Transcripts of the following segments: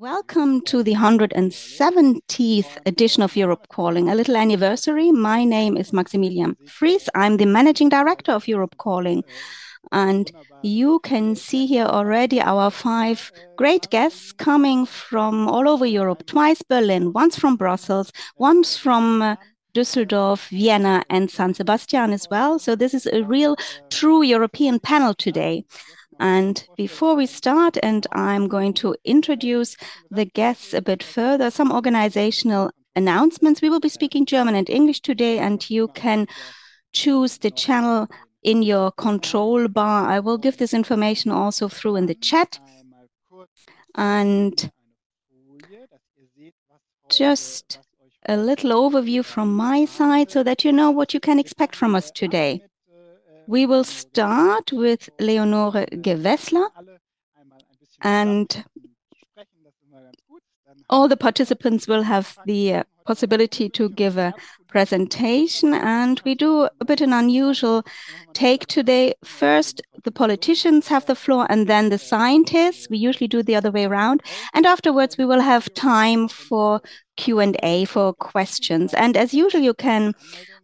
Welcome to the 170th edition of Europe Calling, a little anniversary. My name is Maximilian Fries. I'm the Managing Director of Europe Calling. And you can see here already our five great guests coming from all over Europe, twice Berlin, once from Brussels, once from uh, Düsseldorf, Vienna, and San Sebastian as well. So this is a real, true European panel today. And before we start, and I'm going to introduce the guests a bit further, some organizational announcements. We will be speaking German and English today, and you can choose the channel in your control bar. I will give this information also through in the chat. And just a little overview from my side so that you know what you can expect from us today. We will start with Leonore Gewessler and all the participants will have the uh, possibility to give a presentation and we do a bit an unusual take today. First, the politicians have the floor and then the scientists. We usually do the other way around. And afterwards, we will have time for Q&A for questions. And as usual, you can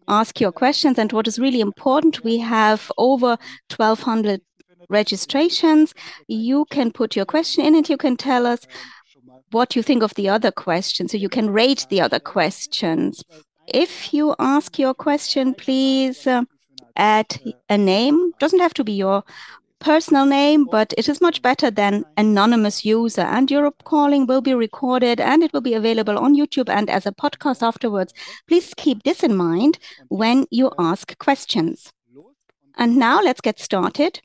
ask your questions. And what is really important, we have over 1,200 registrations. You can put your question in and you can tell us what you think of the other questions. So you can rate the other questions. If you ask your question, please uh, add a name. Doesn't have to be your personal name, but it is much better than anonymous user. And Europe Calling will be recorded and it will be available on YouTube and as a podcast afterwards. Please keep this in mind when you ask questions. And now let's get started.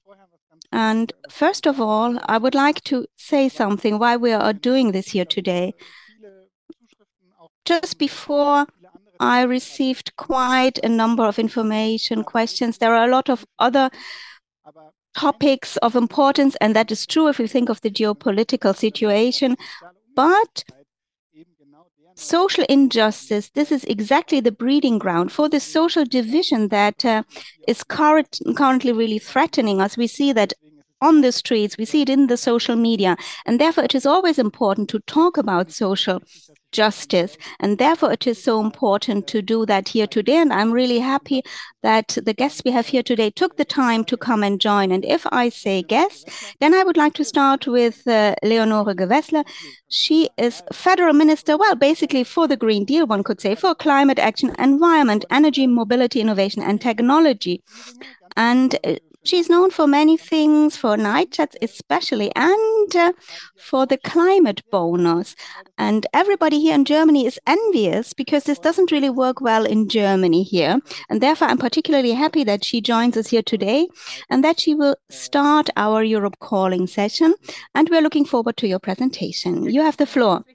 And first of all, I would like to say something why we are doing this here today. Just before I received quite a number of information questions. There are a lot of other topics of importance, and that is true if you think of the geopolitical situation. But social injustice, this is exactly the breeding ground for the social division that uh, is current, currently really threatening us. We see that on the streets, we see it in the social media, and therefore it is always important to talk about social justice. And therefore, it is so important to do that here today. And I'm really happy that the guests we have here today took the time to come and join. And if I say guests, then I would like to start with uh, Leonore Gewessler. She is federal minister, well, basically for the Green Deal, one could say, for climate action, environment, energy, mobility, innovation, and technology. And uh, She's known for many things, for night chats especially, and uh, for the climate bonus. And everybody here in Germany is envious because this doesn't really work well in Germany here. And therefore, I'm particularly happy that she joins us here today and that she will start our Europe calling session. And we're looking forward to your presentation. You have the floor.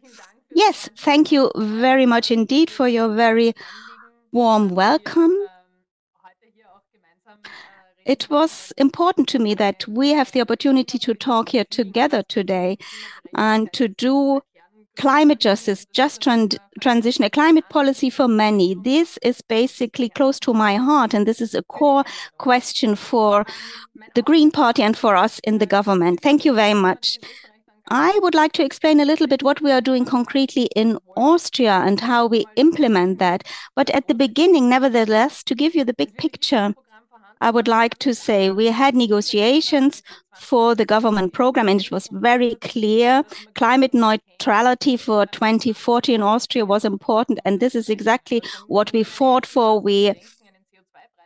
Yes, thank you very much indeed for your very warm welcome it was important to me that we have the opportunity to talk here together today and to do climate justice, just tran- transition, a climate policy for many. This is basically close to my heart, and this is a core question for the Green Party and for us in the government. Thank you very much. I would like to explain a little bit what we are doing concretely in Austria and how we implement that. But at the beginning, nevertheless, to give you the big picture, I would like to say we had negotiations for the government program, and it was very clear climate neutrality for 2040 in Austria was important. And this is exactly what we fought for. We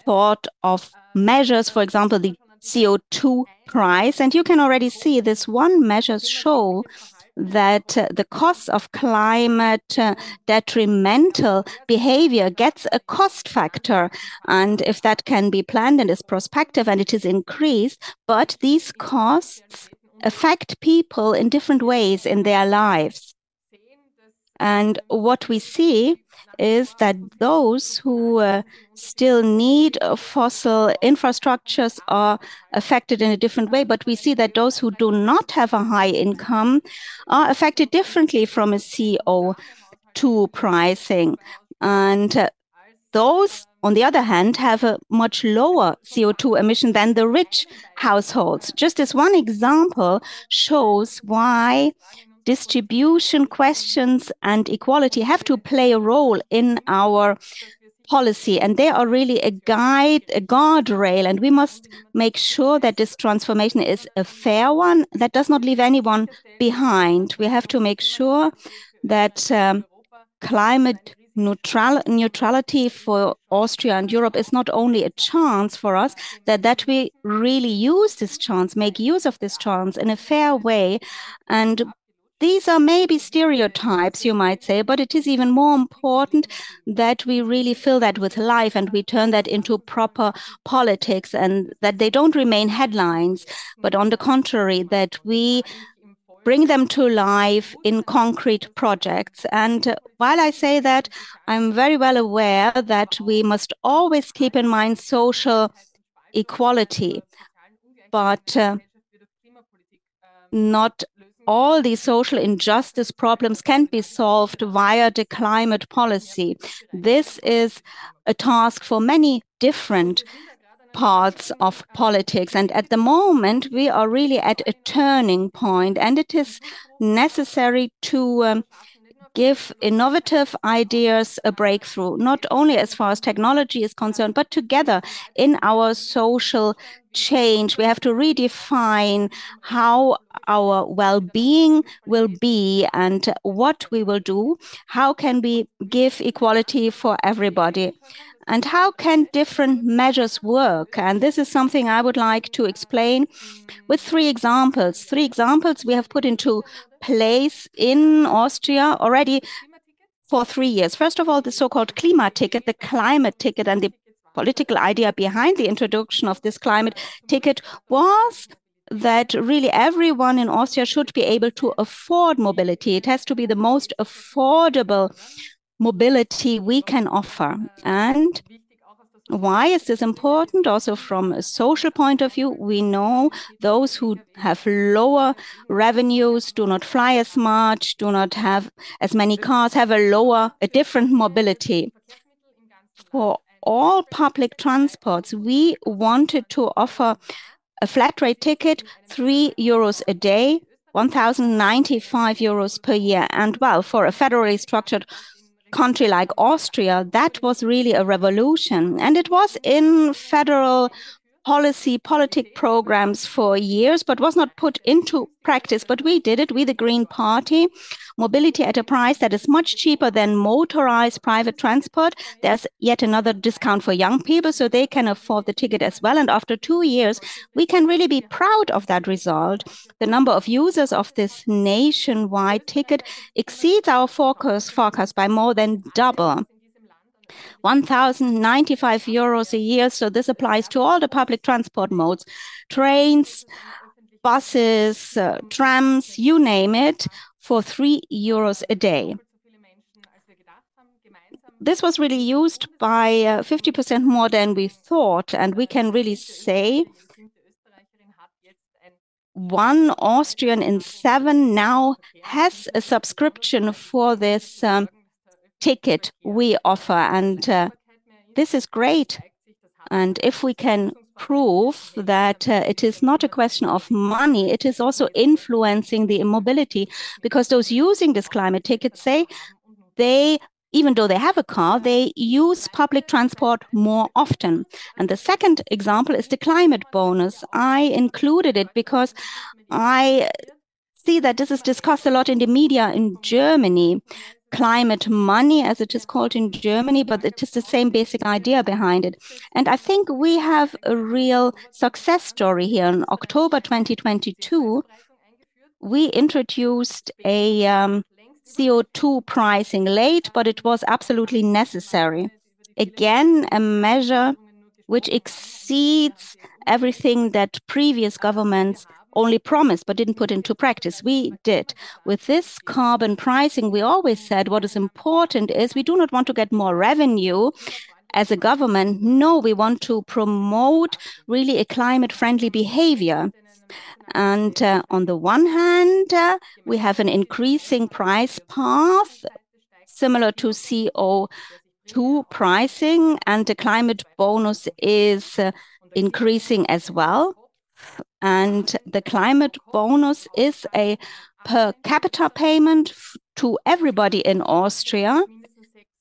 thought of measures, for example, the CO2 price. And you can already see this one measures show that uh, the cost of climate uh, detrimental behavior gets a cost factor. And if that can be planned and is prospective and it is increased, but these costs affect people in different ways in their lives. And what we see is that those who uh, still need fossil infrastructures are affected in a different way. But we see that those who do not have a high income are affected differently from a CO2 pricing. And uh, those, on the other hand, have a much lower CO2 emission than the rich households. Just as one example shows why distribution questions and equality have to play a role in our policy. And they are really a guide, a guardrail, and we must make sure that this transformation is a fair one that does not leave anyone behind. We have to make sure that um, climate neutral, neutrality for Austria and Europe is not only a chance for us, that, that we really use this chance, make use of this chance in a fair way. And these are maybe stereotypes, you might say, but it is even more important that we really fill that with life and we turn that into proper politics and that they don't remain headlines, but on the contrary, that we bring them to life in concrete projects. And while I say that, I'm very well aware that we must always keep in mind social equality, but uh, not all these social injustice problems can be solved via the climate policy. This is a task for many different parts of politics. And at the moment, we are really at a turning point, and it is necessary to um, give innovative ideas a breakthrough, not only as far as technology is concerned, but together in our social change. We have to redefine how our well being will be and what we will do. How can we give equality for everybody? And how can different measures work? And this is something I would like to explain with three examples. Three examples we have put into place in Austria already for three years. First of all, the so-called climate ticket, the climate ticket, and the political idea behind the introduction of this climate ticket was that really everyone in Austria should be able to afford mobility. It has to be the most affordable mobility we can offer. And why is this important? Also, from a social point of view, we know those who have lower revenues do not fly as much, do not have as many cars, have a lower, a different mobility. For all public transports, we wanted to offer a flat rate ticket, mm-hmm. three euros a day, 1,095 euros per year. And well, for a federally structured country like Austria, that was really a revolution. And it was in federal policy, politic programs for years, but was not put into practice. But we did it, we, the Green Party, mobility at a price that is much cheaper than motorized private transport. There's yet another discount for young people, so they can afford the ticket as well. And after two years, we can really be proud of that result. The number of users of this nationwide ticket exceeds our forecast, forecast by more than double. 1,095 euros a year. So this applies to all the public transport modes, trains, buses, uh, trams, you name it, for three euros a day. This was really used by 50% uh, more than we thought, and we can really say one Austrian in seven now has a subscription for this um, ticket we offer. And uh, this is great. And if we can prove that uh, it is not a question of money, it is also influencing the immobility because those using this climate ticket say they even though they have a car, they use public transport more often. And the second example is the climate bonus. I included it because I see that this is discussed a lot in the media in Germany climate money, as it is called in Germany, but it is the same basic idea behind it. And I think we have a real success story here. In October 2022, we introduced a um, CO2 pricing late, but it was absolutely necessary. Again, a measure which exceeds everything that previous governments only promised but didn't put into practice. We did. With this carbon pricing, we always said what is important is we do not want to get more revenue as a government. No, we want to promote really a climate friendly behavior. And uh, on the one hand, uh, we have an increasing price path similar to CO2 pricing, and the climate bonus is uh, increasing as well. And the climate bonus is a per capita payment to everybody in Austria.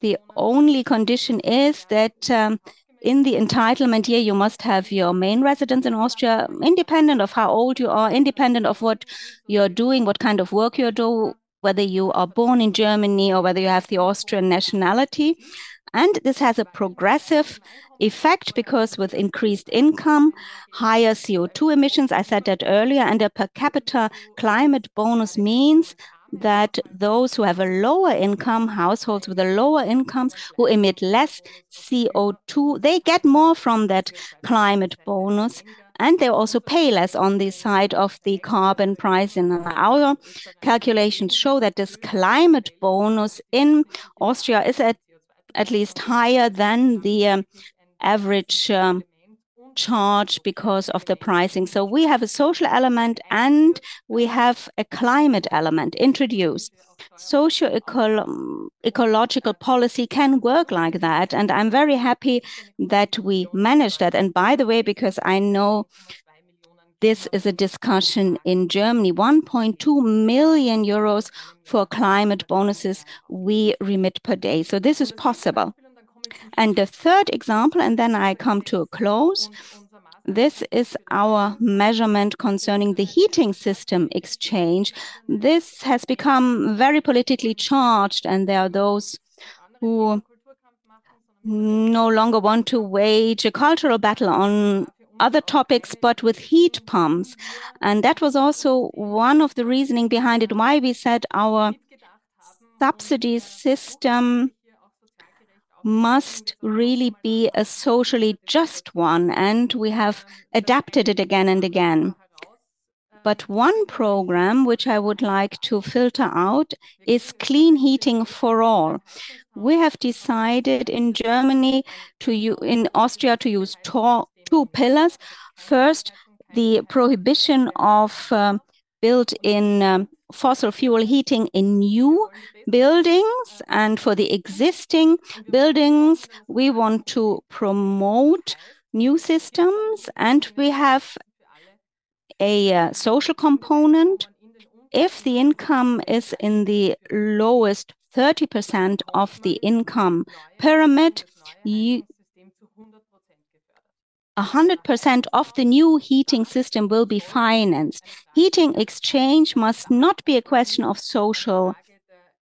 The only condition is that um, in the entitlement year, you must have your main residence in Austria, independent of how old you are, independent of what you're doing, what kind of work you're doing, whether you are born in Germany or whether you have the Austrian nationality. And this has a progressive effect because with increased income, higher CO2 emissions, I said that earlier, and a per capita climate bonus means that those who have a lower income, households with a lower incomes, who emit less CO2, they get more from that climate bonus and they also pay less on the side of the carbon price. And our calculations show that this climate bonus in Austria is at, at least higher than the um, average um, charge because of the pricing. So we have a social element and we have a climate element introduced. Socio-ecological policy can work like that. And I'm very happy that we managed that. And by the way, because I know this is a discussion in Germany, 1.2 million euros for climate bonuses we remit per day. So this is possible. And the third example, and then I come to a close. This is our measurement concerning the heating system exchange. This has become very politically charged, and there are those who no longer want to wage a cultural battle on other topics, but with heat pumps. And that was also one of the reasoning behind it, why we said our subsidy system must really be a socially just one, and we have adapted it again and again. But one program which I would like to filter out is clean heating for all. We have decided in Germany to in Austria to use two pillars. First, the prohibition of uh, built-in um, fossil fuel heating in new buildings. And for the existing buildings, we want to promote new systems and we have a uh, social component. If the income is in the lowest 30% of the income pyramid, you, 100% of the new heating system will be financed. Heating exchange must not be a question of social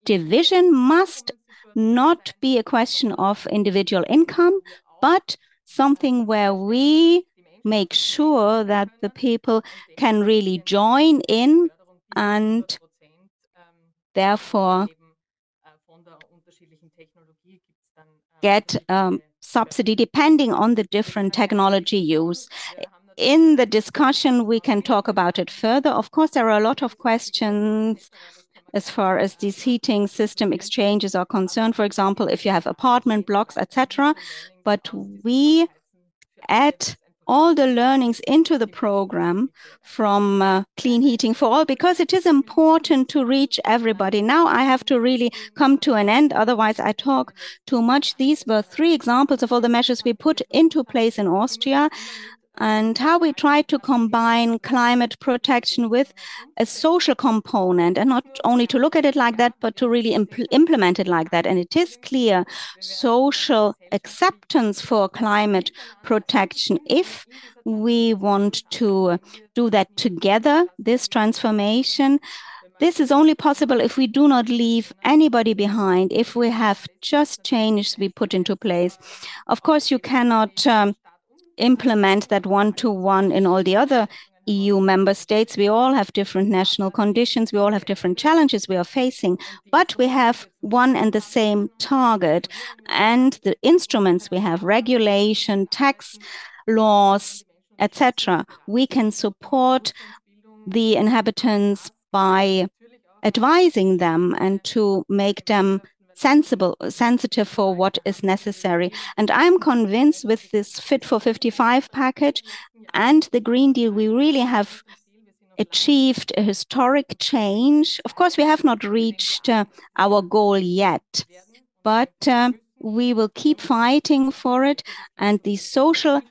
division, must not be a question of individual income, but something where we make sure that the people can really join in and therefore get um, subsidy depending on the different technology use. In the discussion, we can talk about it further. Of course, there are a lot of questions as far as these heating system exchanges are concerned. For example, if you have apartment blocks, etc. But we add all the learnings into the program from uh, clean heating for all because it is important to reach everybody. Now I have to really come to an end, otherwise I talk too much. These were three examples of all the measures we put into place in Austria and how we try to combine climate protection with a social component and not only to look at it like that, but to really impl implement it like that. And it is clear social acceptance for climate protection. If we want to do that together, this transformation, this is only possible if we do not leave anybody behind, if we have just changes we put into place. Of course, you cannot um, implement that one to one in all the other EU member states. We all have different national conditions. We all have different challenges we are facing, but we have one and the same target. And the instruments we have, regulation, tax laws, etc., we can support the inhabitants by advising them and to make them sensible, sensitive for what is necessary. And I'm convinced with this Fit for 55 package and the Green Deal, we really have achieved a historic change. Of course, we have not reached uh, our goal yet, but uh, we will keep fighting for it. And the social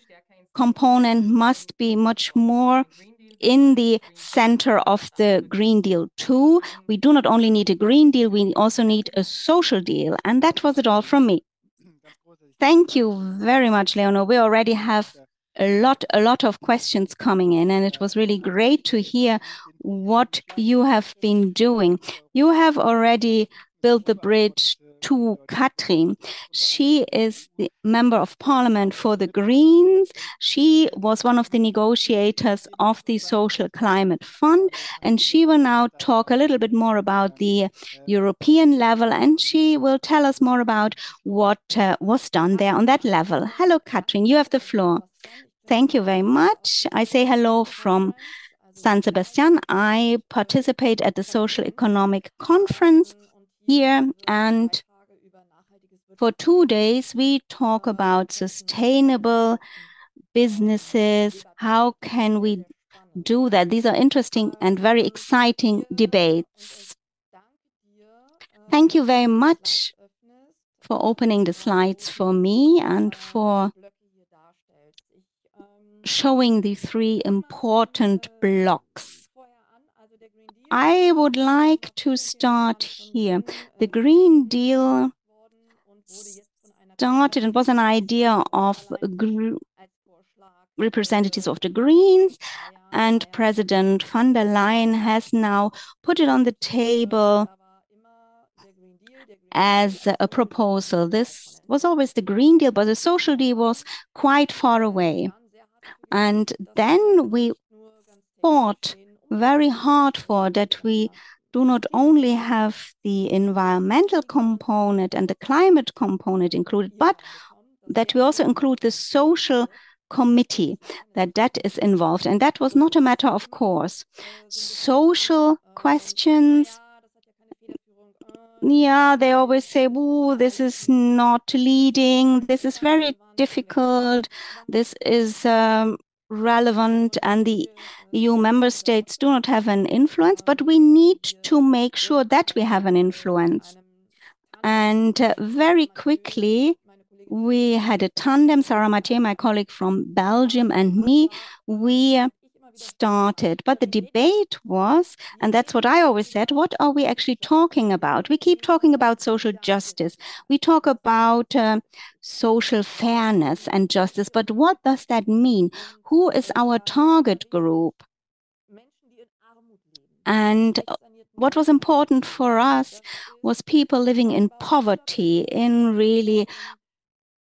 component must be much more in the center of the Green Deal too. We do not only need a Green Deal, we also need a social deal. And that was it all from me. Thank you very much, Leonor. We already have a lot, a lot of questions coming in, and it was really great to hear what you have been doing. You have already built the bridge to Katrin. She is the member of parliament for the Greens. She was one of the negotiators of the Social Climate Fund, and she will now talk a little bit more about the European level, and she will tell us more about what uh, was done there on that level. Hello, Katrin, you have the floor. Thank you very much. I say hello from San Sebastian. I participate at the Social Economic Conference here and for two days, we talk about sustainable businesses. How can we do that? These are interesting and very exciting debates. Thank you very much for opening the slides for me and for showing the three important blocks. I would like to start here. The Green Deal started and was an idea of representatives of the Greens, and President von der Leyen has now put it on the table as a proposal. This was always the Green Deal, but the Social Deal was quite far away. And then we fought very hard for that we do not only have the environmental component and the climate component included, but that we also include the social committee that that is involved. And that was not a matter of course. Social questions. Yeah they always say oh this is not leading. This is very difficult. This is um, relevant and the EU member states do not have an influence, but we need to make sure that we have an influence. And uh, very quickly, we had a tandem, Sara Matthieu, my colleague from Belgium, and me. We started. But the debate was, and that's what I always said, what are we actually talking about? We keep talking about social justice. We talk about uh, social fairness and justice, but what does that mean? Who is our target group? And what was important for us was people living in poverty, in really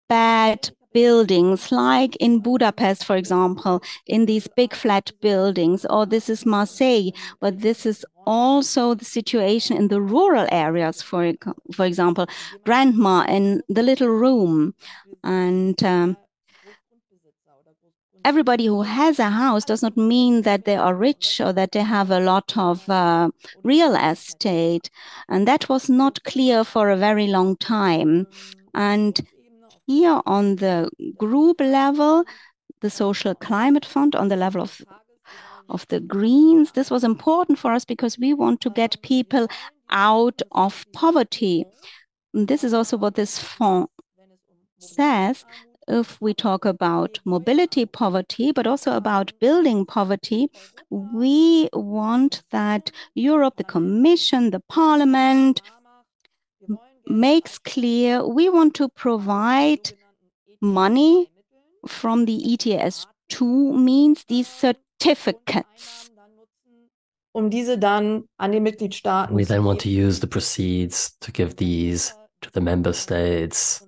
bad buildings, like in Budapest, for example, in these big flat buildings, or this is Marseille, but this is also the situation in the rural areas, for, for example, grandma in the little room. And um, everybody who has a house does not mean that they are rich or that they have a lot of uh, real estate. And that was not clear for a very long time. And here on the group level, the Social Climate Fund on the level of of the Greens. This was important for us because we want to get people out of poverty. This is also what this fund says. If we talk about mobility poverty, but also about building poverty, we want that Europe, the Commission, the Parliament, makes clear we want to provide money from the ETS2 means these certificates. Um diese dann an die Mitgliedstaaten we then want to use the proceeds to give these to the member states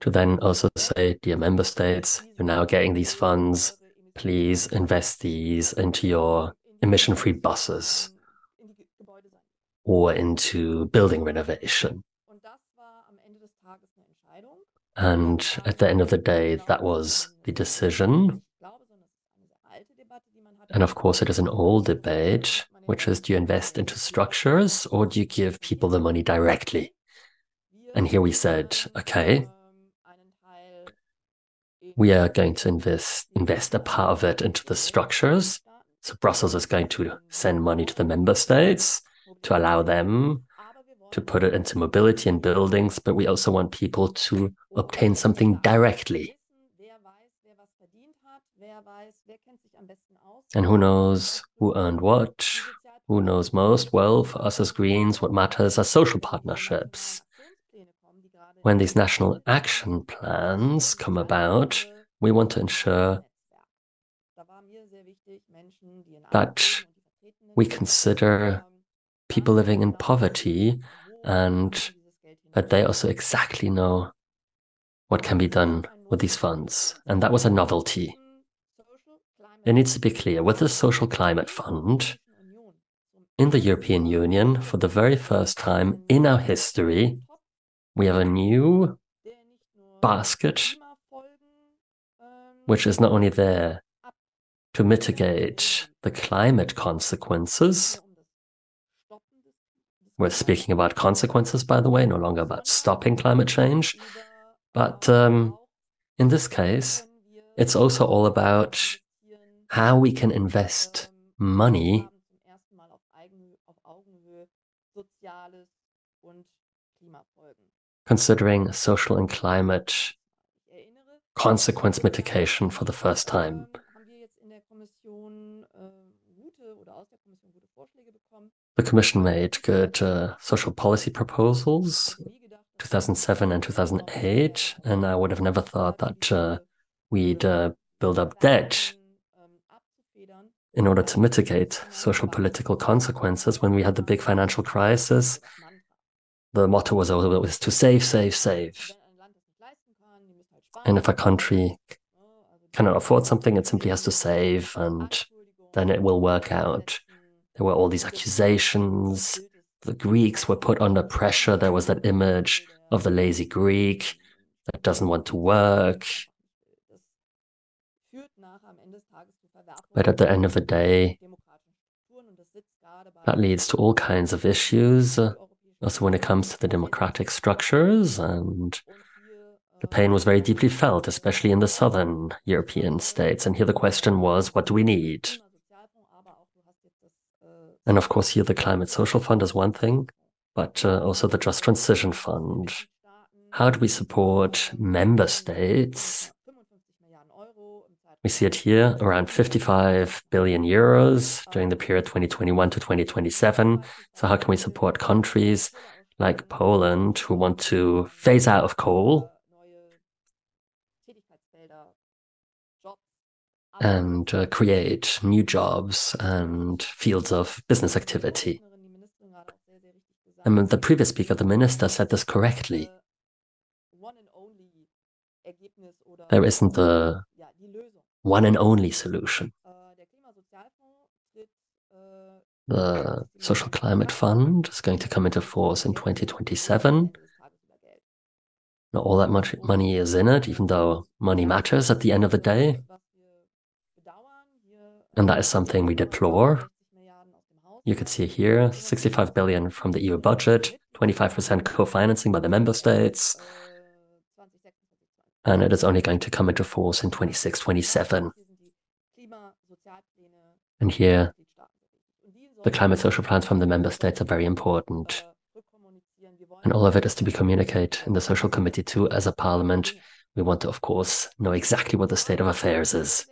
to then also say, dear member states, you're now getting these funds. Please invest these into your emission free buses or into building renovation. And at the end of the day, that was the decision. And of course, it is an old debate, which is do you invest into structures or do you give people the money directly? And here we said, okay, we are going to invest invest a part of it into the structures. So Brussels is going to send money to the member states to allow them to put it into mobility and buildings, but we also want people to obtain something directly. And who knows who earned what? Who knows most? Well, for us as Greens, what matters are social partnerships. When these national action plans come about, we want to ensure that we consider people living in poverty and that they also exactly know what can be done with these funds. And that was a novelty. It needs to be clear with the Social Climate Fund in the European Union, for the very first time in our history, we have a new basket which is not only there to mitigate the climate consequences. We're speaking about consequences, by the way, no longer about stopping climate change. But um, in this case, it's also all about how we can invest money considering social and climate consequence mitigation for the first time. The Commission made good uh, social policy proposals, 2007 and 2008, and I would have never thought that uh, we'd uh, build up debt in order to mitigate social political consequences when we had the big financial crisis. The motto was always to save, save, save. And if a country cannot afford something, it simply has to save, and then it will work out. There were all these accusations. The Greeks were put under pressure. There was that image of the lazy Greek that doesn't want to work. But at the end of the day, that leads to all kinds of issues, also when it comes to the democratic structures. And the pain was very deeply felt, especially in the southern European states. And here the question was what do we need? And of course, here the Climate Social Fund is one thing, but uh, also the Just Transition Fund. How do we support member states we see it here around 55 billion euros during the period 2021 to 2027. So, how can we support countries like Poland who want to phase out of coal and uh, create new jobs and fields of business activity? And the previous speaker, the minister, said this correctly. There isn't the one and only solution. The Social Climate Fund is going to come into force in 2027. Not all that much money is in it, even though money matters at the end of the day. And that is something we deplore. You could see here 65 billion from the EU budget, 25% co financing by the member states, and it is only going to come into force in 26, 27. And here, the climate social plans from the member states are very important. And all of it is to be communicated in the social committee too. As a parliament, we want to, of course, know exactly what the state of affairs is.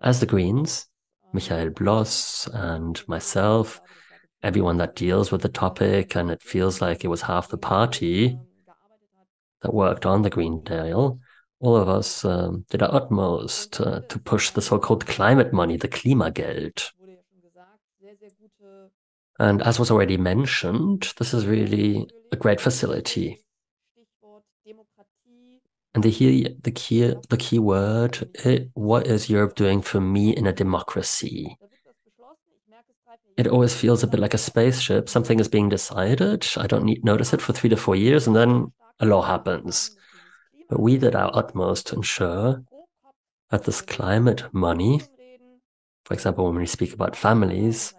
As the Greens, Michael Bloss and myself, everyone that deals with the topic, and it feels like it was half the party that worked on the Green Deal, all of us um, did our utmost uh, to push the so-called climate money, the Klimageld. And as was already mentioned, this is really a great facility. And the, key, the key, the key word, it, what is Europe doing for me in a democracy? It always feels a bit like a spaceship. Something is being decided. I don't need, notice it for three to four years, and then a law happens. But we did our utmost to ensure that this climate money, for example, when we speak about families,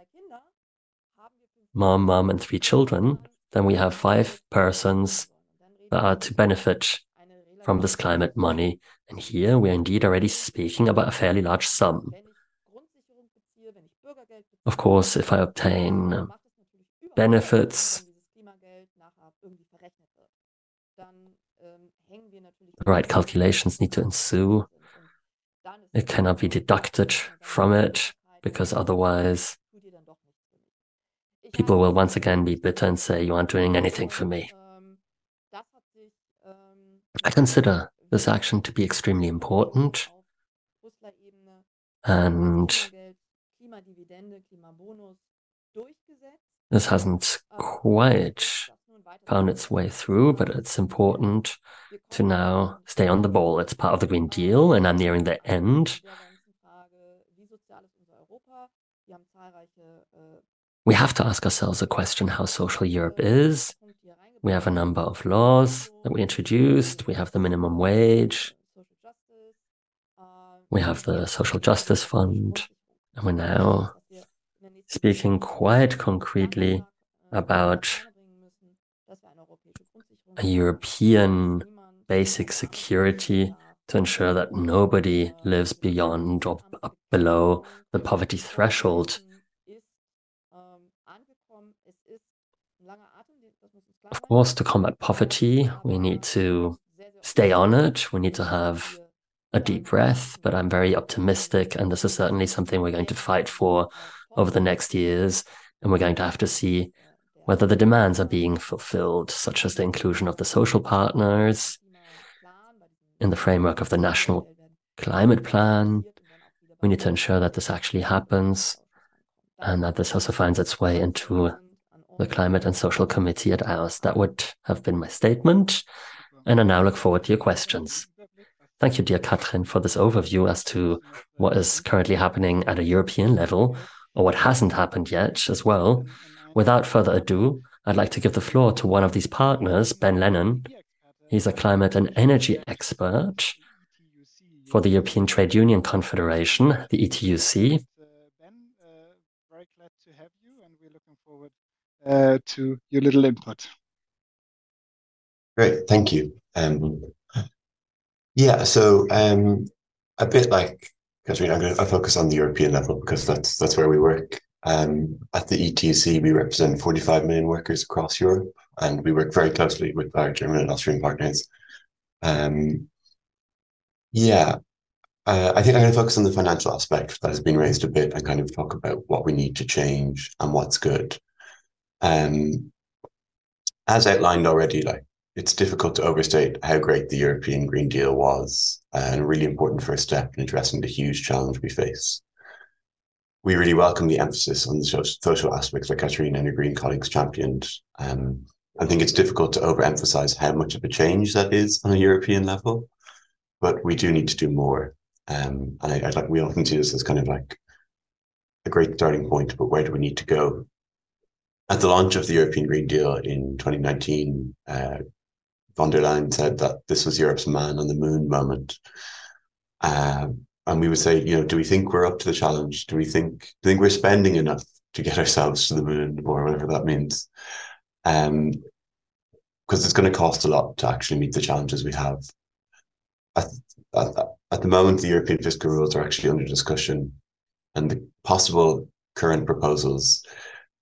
mom, mom, and three children, then we have five persons that are to benefit from this climate money. And here we're indeed already speaking about a fairly large sum. Of course, if I obtain uh, benefits the right calculations need to ensue. It cannot be deducted from it. because otherwise people will once again be bitter and say, You aren't doing anything for me. I consider this action to be extremely important. And this hasn't quite found its way through, but it's important to now stay on the ball. It's part of the Green Deal, and I'm nearing the end. We have to ask ourselves a question how social Europe is. We have a number of laws that we introduced. We have the minimum wage. We have the social justice fund. And we're now speaking quite concretely about a European basic security to ensure that nobody lives beyond or below the poverty threshold. Of course, to combat poverty, we need to stay on it. We need to have a deep breath, but I'm very optimistic, and this is certainly something we're going to fight for over the next years. And we're going to have to see whether the demands are being fulfilled, such as the inclusion of the social partners in the framework of the national climate plan. We need to ensure that this actually happens and that this also finds its way into the Climate and Social Committee at ours. That would have been my statement. And I now look forward to your questions. Thank you, dear Katrin, for this overview as to what is currently happening at a European level or what hasn't happened yet as well. Without further ado, I'd like to give the floor to one of these partners, Ben Lennon. He's a climate and energy expert for the European Trade Union Confederation, the ETUC. Ben, very glad to have you, and we're looking forward uh, to your little input. Great, thank you. Um, yeah, so um, a bit like Katrina, I'm going to focus on the European level because that's that's where we work. Um, at the ETC, we represent 45 million workers across Europe, and we work very closely with our German and Austrian partners. Um, yeah, uh, I think I'm going to focus on the financial aspect that has been raised a bit and kind of talk about what we need to change and what's good. Um, as outlined already, like it's difficult to overstate how great the European Green Deal was and a really important first step in addressing the huge challenge we face we really welcome the emphasis on the social aspects that Katrina and her Green colleagues championed. Um, I think it's difficult to overemphasize how much of a change that is on a European level, but we do need to do more. Um, and I, I like we often see this as kind of like a great starting point, but where do we need to go? At the launch of the European Green Deal in 2019, uh, von der Leyen said that this was Europe's man on the moon moment. Um, and we would say, you know, do we think we're up to the challenge? Do we think do we think we're spending enough to get ourselves to the moon or whatever that means? Um, because it's going to cost a lot to actually meet the challenges we have. At, at, at the moment, the European fiscal rules are actually under discussion, and the possible current proposals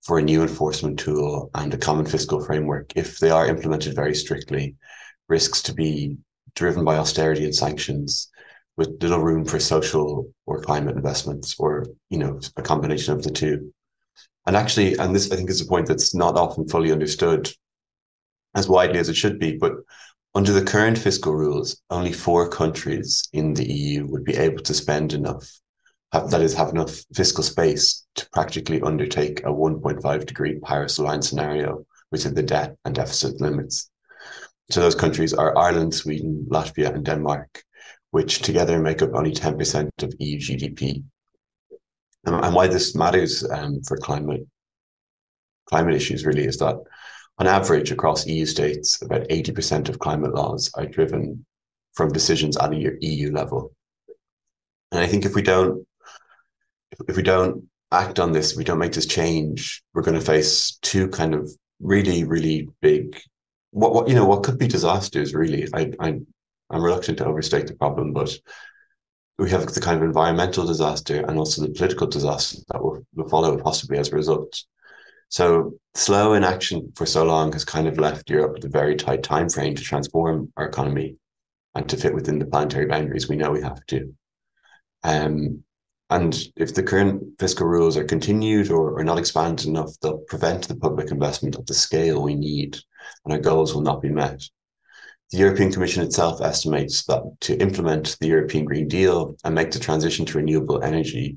for a new enforcement tool and a common fiscal framework, if they are implemented very strictly, risks to be driven by austerity and sanctions with little room for social or climate investments or you know a combination of the two. And actually and this i think is a point that's not often fully understood as widely as it should be but under the current fiscal rules only four countries in the eu would be able to spend enough have, that is have enough fiscal space to practically undertake a 1.5 degree paris aligned scenario within the debt and deficit limits so those countries are ireland sweden latvia and denmark which together make up only 10% of EU GDP. And, and why this matters um, for climate climate issues really is that on average across EU states, about 80% of climate laws are driven from decisions at a EU level. And I think if we don't if we don't act on this, we don't make this change, we're going to face two kind of really, really big what, what you know what could be disasters really. I, I I'm reluctant to overstate the problem, but we have the kind of environmental disaster and also the political disaster that will, will follow possibly as a result. So slow inaction for so long has kind of left Europe with a very tight time frame to transform our economy and to fit within the planetary boundaries we know we have to. Um, And if the current fiscal rules are continued or, or not expanded enough, they'll prevent the public investment at the scale we need, and our goals will not be met. The European Commission itself estimates that to implement the European Green Deal and make the transition to renewable energy,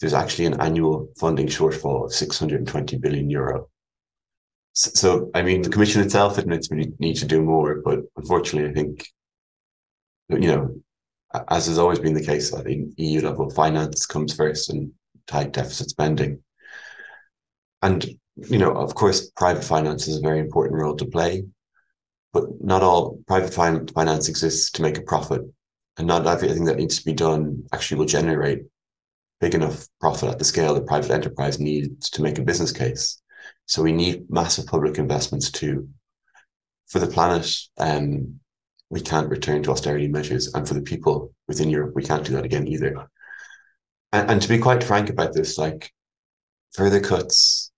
there's actually an annual funding shortfall of 620 billion euro. So, I mean, the Commission itself admits we need to do more, but unfortunately, I think, you know, as has always been the case, I think EU level finance comes first and tight deficit spending. And, you know, of course, private finance is a very important role to play, but not all private finance exists to make a profit. And not everything that needs to be done actually will generate big enough profit at the scale that private enterprise needs to make a business case. So we need massive public investments too. For the planet, um, we can't return to austerity measures. And for the people within Europe, we can't do that again either. And, and to be quite frank about this, like further cuts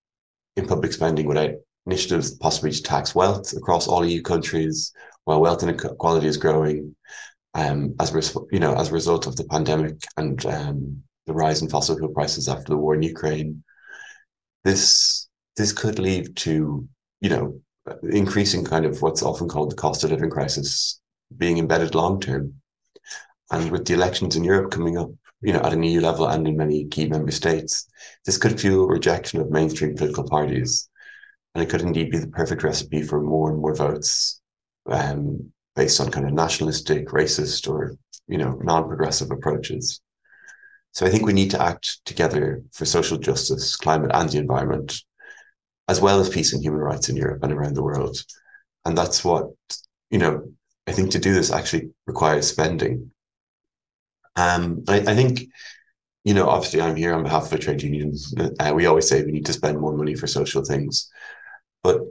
in public spending without initiatives possibly to tax wealth across all EU countries while wealth inequality is growing um, as a, you know as a result of the pandemic and um, the rise in fossil fuel prices after the war in Ukraine. This this could lead to, you know, increasing kind of what's often called the cost of living crisis being embedded long term. And with the elections in Europe coming up, you know, at an EU level and in many key member states, this could fuel rejection of mainstream political parties. And it could indeed be the perfect recipe for more and more votes um, based on kind of nationalistic, racist, or, you know, non progressive approaches. So I think we need to act together for social justice, climate, and the environment as well as peace and human rights in Europe and around the world. And that's what, you know, I think to do this actually requires spending. Um, I, I think, you know, obviously I'm here on behalf of a trade union. Uh, we always say we need to spend more money for social things, but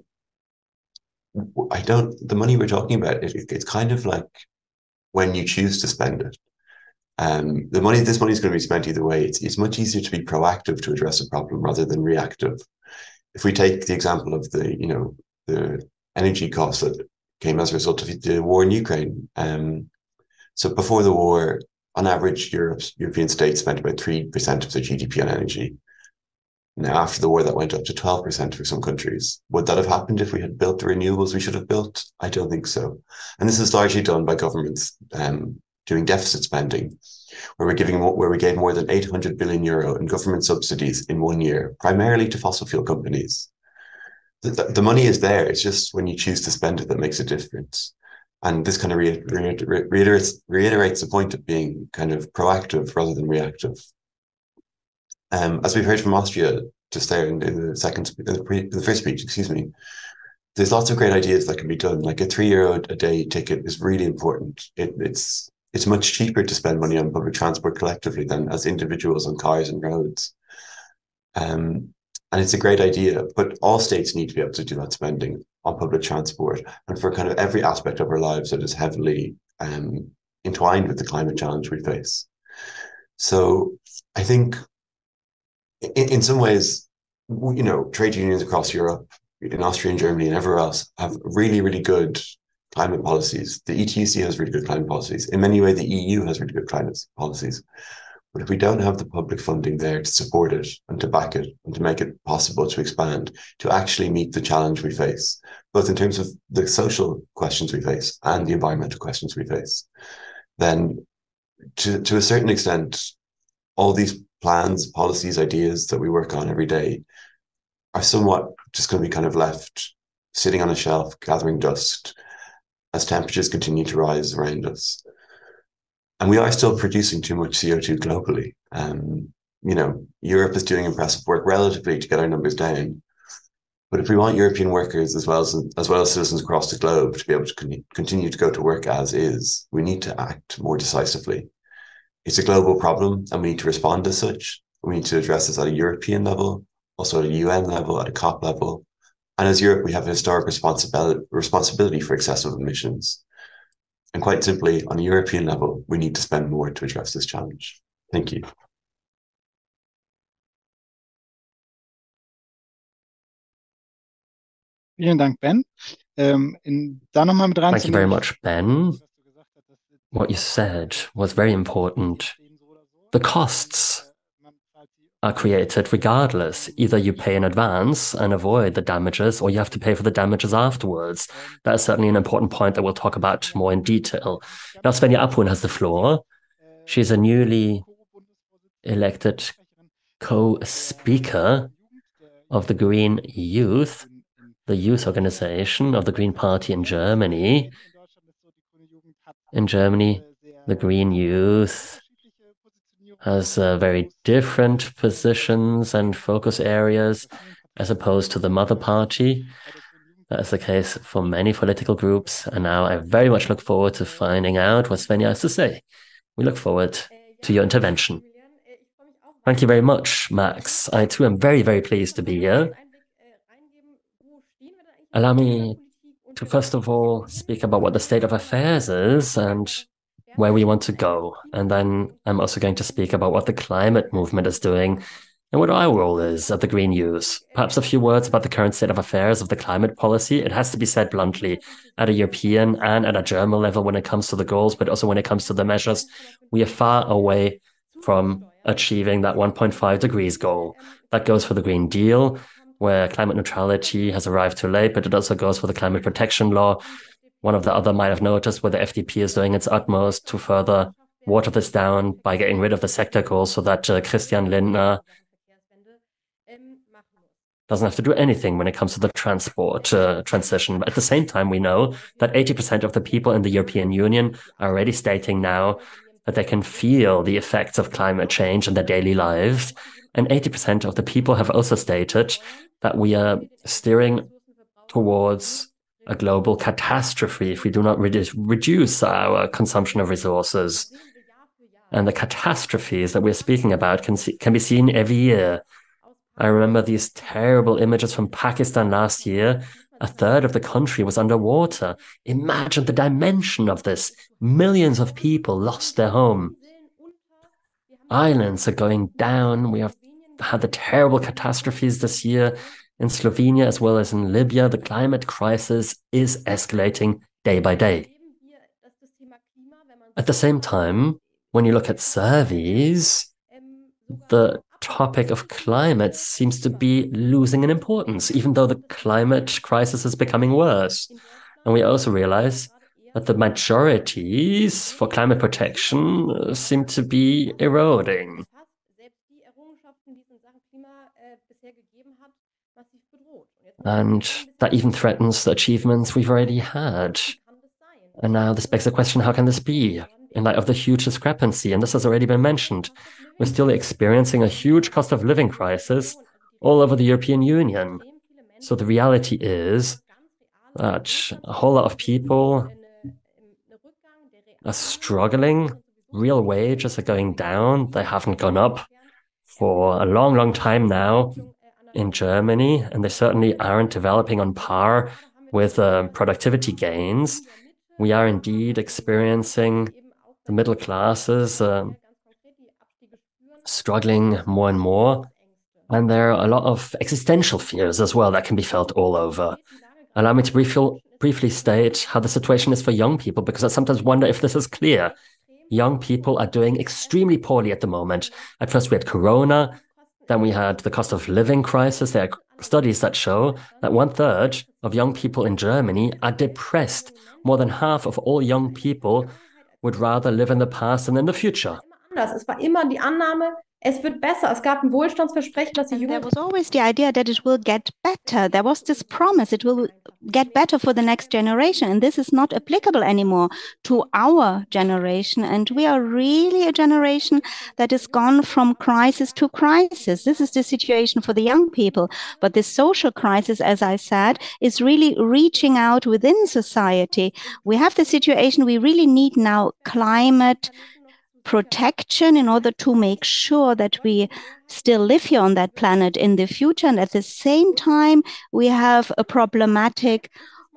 I don't. The money we're talking about, it, it's kind of like when you choose to spend it. Um, the money, this money is going to be spent either way. It's it's much easier to be proactive to address a problem rather than reactive if we take the example of the, you know, the energy costs that came as a result of the war in Ukraine. Um, so before the war, on average, Europe's European states spent about three percent of their GDP on energy. Now, after the war, that went up to twelve percent for some countries. Would that have happened if we had built the renewables we should have built? I don't think so. And this is largely done by governments um, doing deficit spending where we're giving where we gave more than 800 billion euro in government subsidies in one year, primarily to fossil fuel companies. The, the, the money is there. It's just when you choose to spend it that makes a difference. And this kind of re- re- reiterates reiterates the point of being kind of proactive rather than reactive. Um, as we've heard from Austria just there in, in the second, in the, pre, in the first speech, excuse me, there's lots of great ideas that can be done. Like a three euro a day ticket is really important. It, it's it's much cheaper to spend money on public transport collectively than as individuals on cars and roads. Um, and it's a great idea, but all states need to be able to do that spending on public transport and for kind of every aspect of our lives that is heavily um, entwined with the climate challenge we face. So I think in, in some ways, you know, trade unions across Europe, in Austria and Germany and everywhere else have really, really good climate policies. The ETUC has really good climate policies. In many ways, the EU has really good climate policies. But if we don't have the public funding there to support it and to back it and to make it possible to expand, to actually meet the challenge we face, both in terms of the social questions we face and the environmental questions we face, then to, to a certain extent, all these plans, policies, ideas that we work on every day are somewhat just going to be kind of left sitting on a shelf, gathering dust, as temperatures continue to rise around us. And we are still producing too much CO2 globally. Um, you know, Europe is doing impressive work relatively to get our numbers down. But if we want European workers as well as as well as citizens across the globe to be able to con- continue to go to work as is, we need to act more decisively. It's a global problem, and we need to respond as such. We need to address this at a European level, also at a UN level, at a COP level, and as Europe, we have a historic responsibility, responsibility for excessive emissions. And quite simply, on a European level, we need to spend more to address this challenge. Thank you. Vielen Dank, Ben. Ähm, in, da nochmal mit Thank you very much, Ben. What you said was very important. The costs are created regardless. Either you pay in advance and avoid the damages, or you have to pay for the damages afterwards. That is certainly an important point that we'll talk about more in detail. Now, Svenja Appuhn has the floor. She's a newly elected co-speaker of the Green Youth, the youth organization of the Green Party in Germany. In Germany, the Green Youth has uh, very different positions and focus areas as opposed to the mother party. That is the case for many political groups. And now I very much look forward to finding out what Svenja has to say. We look forward to your intervention. Thank you very much, Max. I too am very, very pleased to be here. Allow me to first of all speak about what the state of affairs is and where we want to go. And then I'm also going to speak about what the climate movement is doing and what our role is at the Green Youth. Perhaps a few words about the current state of affairs of the climate policy. It has to be said bluntly at a European and at a German level when it comes to the goals, but also when it comes to the measures. We are far away from achieving that 1.5 degrees goal. That goes for the Green Deal, where climate neutrality has arrived too late, but it also goes for the climate protection law, one of the other might have noticed where the FDP is doing its utmost to further water this down by getting rid of the sector goals so that uh, Christian Lindner doesn't have to do anything when it comes to the transport uh, transition. But at the same time, we know that 80% of the people in the European Union are already stating now that they can feel the effects of climate change in their daily lives. And 80% of the people have also stated that we are steering towards a global catastrophe if we do not reduce, our consumption of resources. And the catastrophes that we're speaking about can, see, can be seen every year. I remember these terrible images from Pakistan last year. A third of the country was underwater. Imagine the dimension of this. Millions of people lost their home. Islands are going down. We have had the terrible catastrophes this year in Slovenia as well as in Libya, the climate crisis is escalating day by day. At the same time, when you look at surveys, the topic of climate seems to be losing in importance, even though the climate crisis is becoming worse. And we also realize that the majorities for climate protection uh, seem to be eroding. And that even threatens the achievements we've already had. And now this begs the question how can this be? In light of the huge discrepancy, and this has already been mentioned, we're still experiencing a huge cost of living crisis all over the European Union. So the reality is that a whole lot of people are struggling. Real wages are going down. They haven't gone up for a long, long time now in Germany, and they certainly aren't developing on par with uh, productivity gains. We are indeed experiencing the middle classes uh, struggling more and more. And there are a lot of existential fears as well that can be felt all over. Allow me to briefly, briefly state how the situation is for young people, because I sometimes wonder if this is clear. Young people are doing extremely poorly at the moment. At first, we had Corona, then we had the cost of living crisis. There are studies that show that one third of young people in Germany are depressed. More than half of all young people would rather live in the past than in the future. Immer die Annahme, es wird besser. Es gab ein Wohlstandsversprechen, dass die There was always the idea that it will get better. There was this promise it will get better for the next generation. And this is not applicable anymore to our generation. And we are really a generation that has gone from crisis to crisis. This is the situation for the young people. But this social crisis, as I said, is really reaching out within society. We have the situation we really need now climate protection in order to make sure that we still live here on that planet in the future. And at the same time, we have a problematic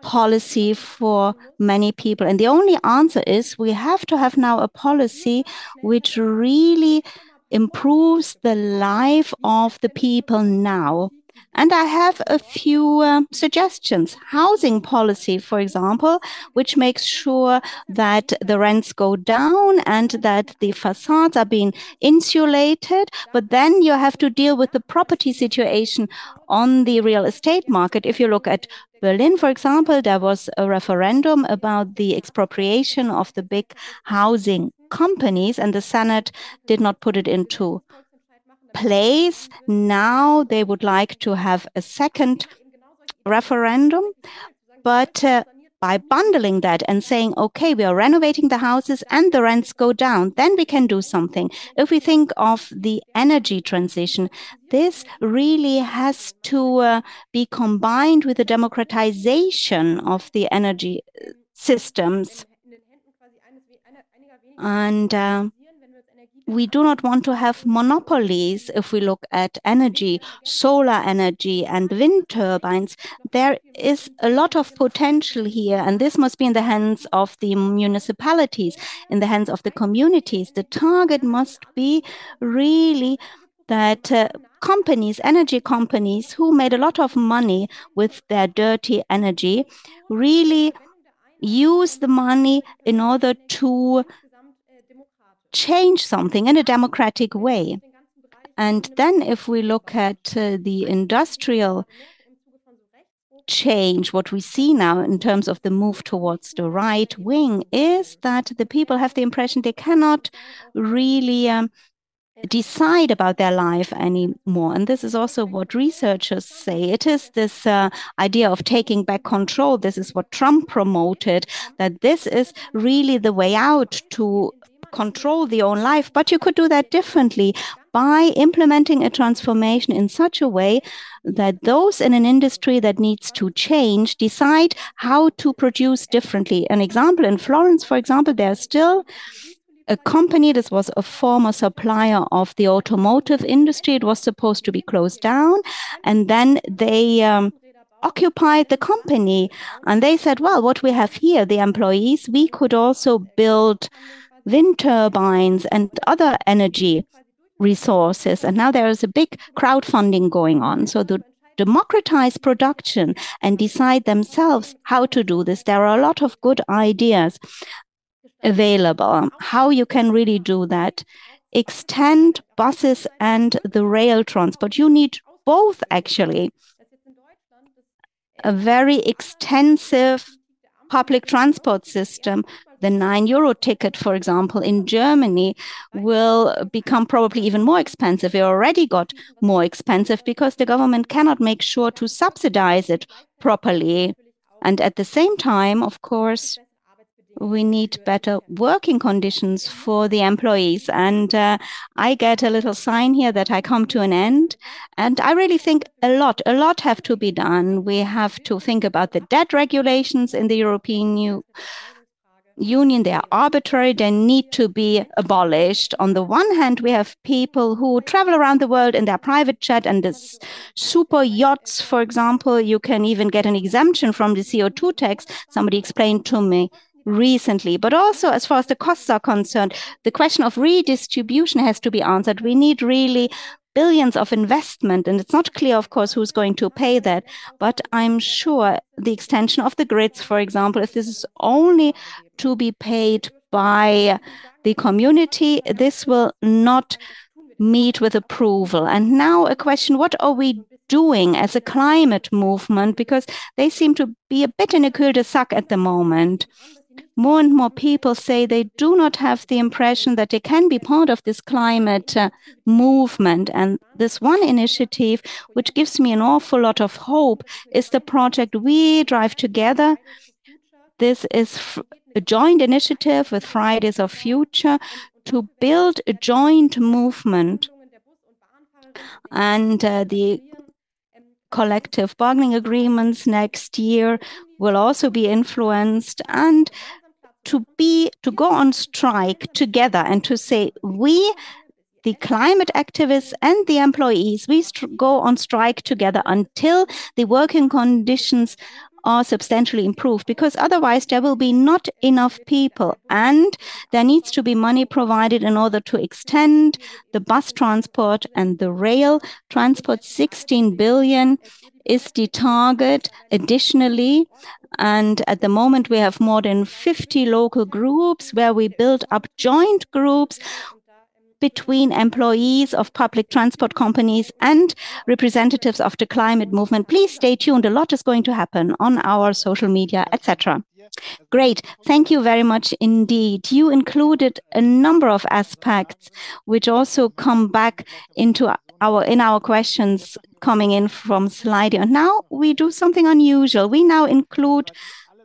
policy for many people. And the only answer is we have to have now a policy which really improves the life of the people now. And I have a few uh, suggestions. Housing policy, for example, which makes sure that the rents go down and that the facades are being insulated. But then you have to deal with the property situation on the real estate market. If you look at Berlin, for example, there was a referendum about the expropriation of the big housing companies, and the Senate did not put it into place. Now they would like to have a second referendum, but uh, by bundling that and saying, okay, we are renovating the houses and the rents go down, then we can do something. If we think of the energy transition, this really has to uh, be combined with the democratization of the energy uh, systems. And uh, we do not want to have monopolies if we look at energy, solar energy, and wind turbines. There is a lot of potential here, and this must be in the hands of the municipalities, in the hands of the communities. The target must be really that uh, companies, energy companies who made a lot of money with their dirty energy, really use the money in order to change something in a democratic way. And then, if we look at uh, the industrial change, what we see now in terms of the move towards the right wing is that the people have the impression they cannot really um, decide about their life anymore. And this is also what researchers say. It is this uh, idea of taking back control. This is what Trump promoted, that this is really the way out to control the own life, but you could do that differently by implementing a transformation in such a way that those in an industry that needs to change decide how to produce differently. An example in Florence, for example, there's still a company, this was a former supplier of the automotive industry. It was supposed to be closed down. And then they um, occupied the company and they said, well, what we have here, the employees, we could also build wind turbines and other energy resources. And now there is a big crowdfunding going on. So to democratize production and decide themselves how to do this, there are a lot of good ideas available. How you can really do that. Extend buses and the rail transport. You need both actually. A very extensive public transport system the nine euro ticket, for example, in Germany will become probably even more expensive. It already got more expensive because the government cannot make sure to subsidize it properly. And at the same time, of course, we need better working conditions for the employees. And uh, I get a little sign here that I come to an end. And I really think a lot, a lot have to be done. We have to think about the debt regulations in the European Union union, they are arbitrary, they need to be abolished. On the one hand, we have people who travel around the world in their private jet and this super yachts, for example. You can even get an exemption from the CO2 tax. Somebody explained to me recently. But also, as far as the costs are concerned, the question of redistribution has to be answered. We need really billions of investment, and it's not clear, of course, who's going to pay that. But I'm sure the extension of the grids, for example, if this is only to be paid by the community, this will not meet with approval. And now a question, what are we doing as a climate movement? Because they seem to be a bit in a cul-de-sac at the moment more and more people say they do not have the impression that they can be part of this climate uh, movement. And this one initiative, which gives me an awful lot of hope, is the project We Drive Together. This is a joint initiative with Fridays for Future to build a joint movement. And uh, the collective bargaining agreements next year will also be influenced. And to be to go on strike together and to say we the climate activists and the employees, we go on strike together until the working conditions are substantially improved because otherwise there will be not enough people and there needs to be money provided in order to extend the bus transport and the rail. Transport 16 billion is the target additionally. And at the moment we have more than 50 local groups where we build up joint groups between employees of public transport companies and representatives of the climate movement. Please stay tuned. A lot is going to happen on our social media, etc. Great. Thank you very much indeed. You included a number of aspects which also come back into our in our questions coming in from Slido. And now we do something unusual. We now include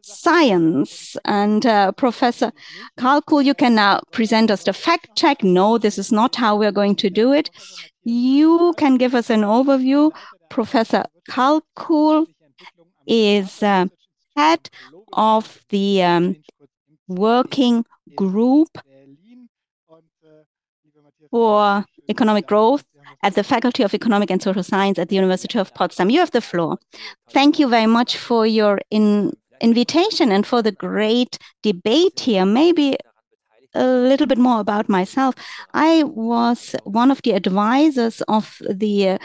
science. And uh, Professor Kalkuhl, you can now present us the fact check. No, this is not how we're going to do it. You can give us an overview. Professor Kalkuhl is uh, head of the um, working group for economic growth at the Faculty of Economic and Social Science at the University of Potsdam. You have the floor. Thank you very much for your in invitation and for the great debate here. Maybe a little bit more about myself. I was one of the advisors of the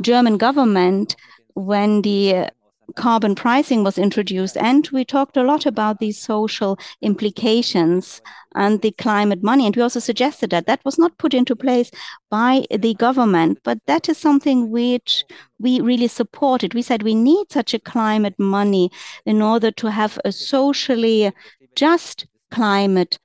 German government when the carbon pricing was introduced, and we talked a lot about these social implications and the climate money. And we also suggested that that was not put into place by the government, but that is something which we really supported. We said we need such a climate money in order to have a socially just climate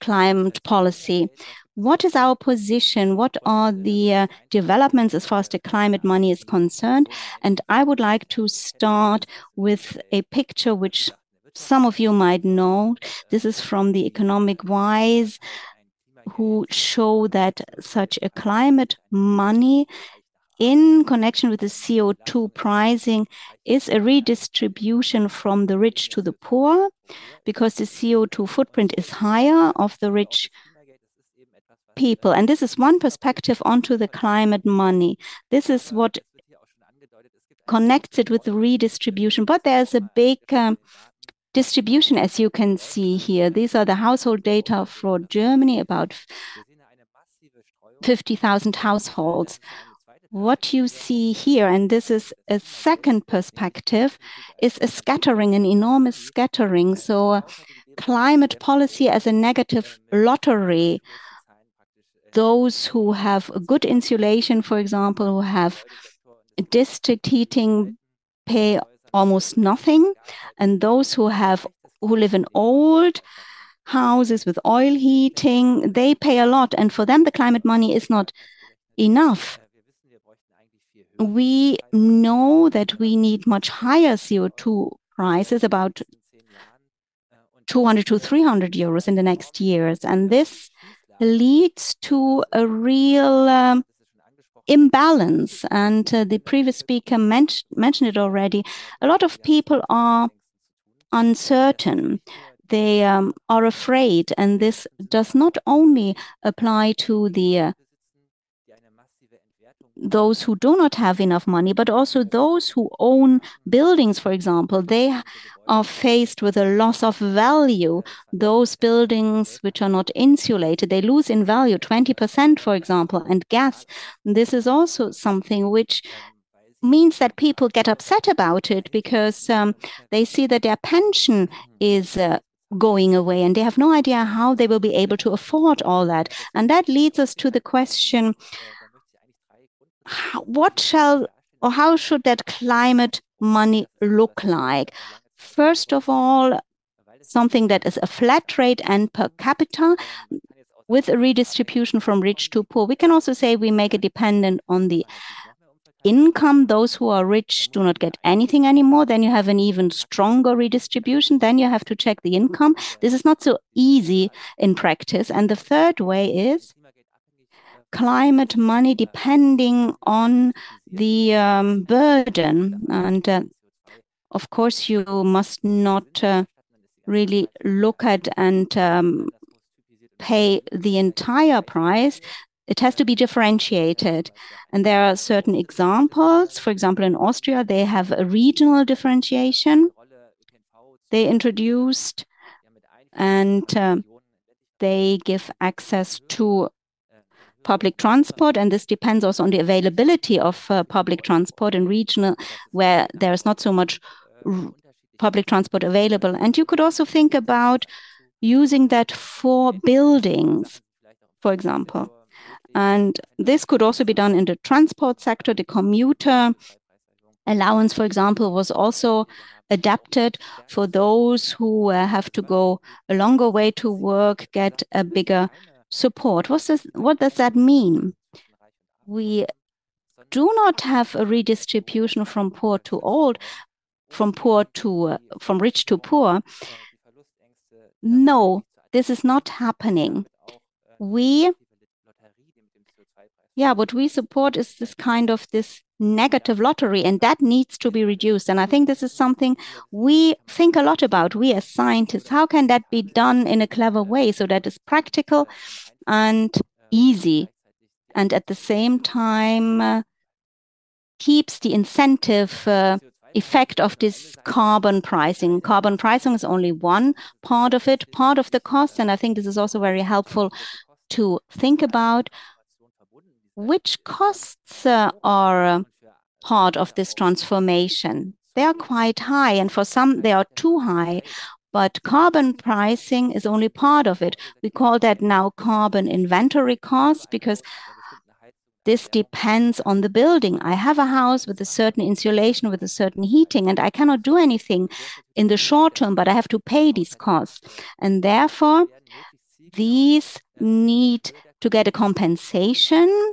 climate policy. What is our position? What are the uh, developments as far as the climate money is concerned? And I would like to start with a picture which some of you might know. This is from the Economic Wise, who show that such a climate money in connection with the CO2 pricing is a redistribution from the rich to the poor because the CO2 footprint is higher of the rich people. And this is one perspective onto the climate money. This is what connects it with the redistribution. But there's a big um, distribution, as you can see here. These are the household data for Germany, about 50,000 households. What you see here, and this is a second perspective, is a scattering, an enormous scattering. So, climate policy as a negative lottery those who have good insulation, for example, who have district heating pay almost nothing. And those who have who live in old houses with oil heating, they pay a lot. And for them, the climate money is not enough. We know that we need much higher CO2 prices, about 200 to 300 euros in the next years. And this leads to a real um, imbalance. And uh, the previous speaker men mentioned it already. A lot of people are uncertain. They um, are afraid, and this does not only apply to the uh, those who do not have enough money, but also those who own buildings, for example, they are faced with a loss of value. Those buildings which are not insulated, they lose in value 20%, for example, and gas. This is also something which means that people get upset about it because um, they see that their pension is uh, going away and they have no idea how they will be able to afford all that. And that leads us to the question what shall or how should that climate money look like? First of all, something that is a flat rate and per capita with a redistribution from rich to poor. We can also say we make it dependent on the income. Those who are rich do not get anything anymore. Then you have an even stronger redistribution. Then you have to check the income. This is not so easy in practice. And the third way is climate money depending on the um, burden. And uh, of course, you must not uh, really look at and um, pay the entire price. it has to be differentiated. And there are certain examples. For example, in Austria, they have a regional differentiation they introduced, and uh, they give access to public transport, and this depends also on the availability of uh, public transport in regional where there is not so much public transport available. And you could also think about using that for buildings, for example. And this could also be done in the transport sector. The commuter allowance, for example, was also adapted for those who uh, have to go a longer way to work, get a bigger support. What's this, what does that mean? We do not have a redistribution from poor to old, from poor to uh, from rich to poor. No, this is not happening. We yeah, what we support is this kind of this negative lottery, and that needs to be reduced. And I think this is something we think a lot about, we as scientists. How can that be done in a clever way so that it's practical and easy, and at the same time uh, keeps the incentive uh, effect of this carbon pricing. Carbon pricing is only one part of it, part of the cost, and I think this is also very helpful to think about which costs uh, are uh, part of this transformation. They are quite high, and for some, they are too high. But carbon pricing is only part of it. We call that now carbon inventory costs because this depends on the building. I have a house with a certain insulation, with a certain heating, and I cannot do anything in the short term, but I have to pay these costs. And therefore, these need to get a compensation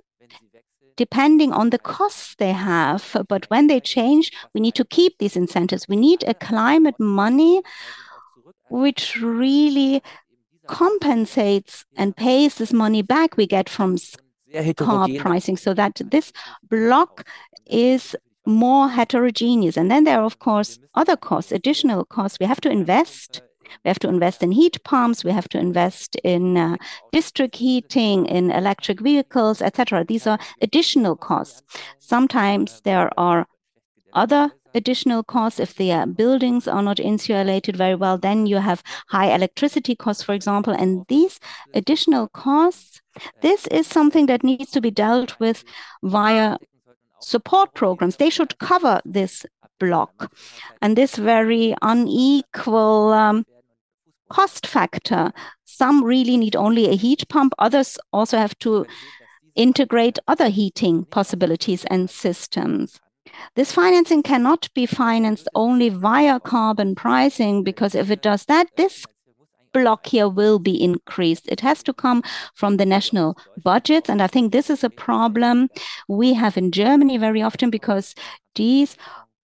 depending on the costs they have. But when they change, we need to keep these incentives. We need a climate money which really compensates and pays this money back we get from car pricing so that this block is more heterogeneous. And then there are, of course, other costs, additional costs. We have to invest we have to invest in heat pumps. We have to invest in uh, district heating, in electric vehicles, etc. These are additional costs. Sometimes there are other additional costs if the uh, buildings are not insulated very well then you have high electricity costs for example and these additional costs this is something that needs to be dealt with via support programs they should cover this block and this very unequal um, cost factor. Some really need only a heat pump, others also have to integrate other heating possibilities and systems. This financing cannot be financed only via carbon pricing because if it does that, this block here will be increased. It has to come from the national budgets. And I think this is a problem we have in Germany very often because these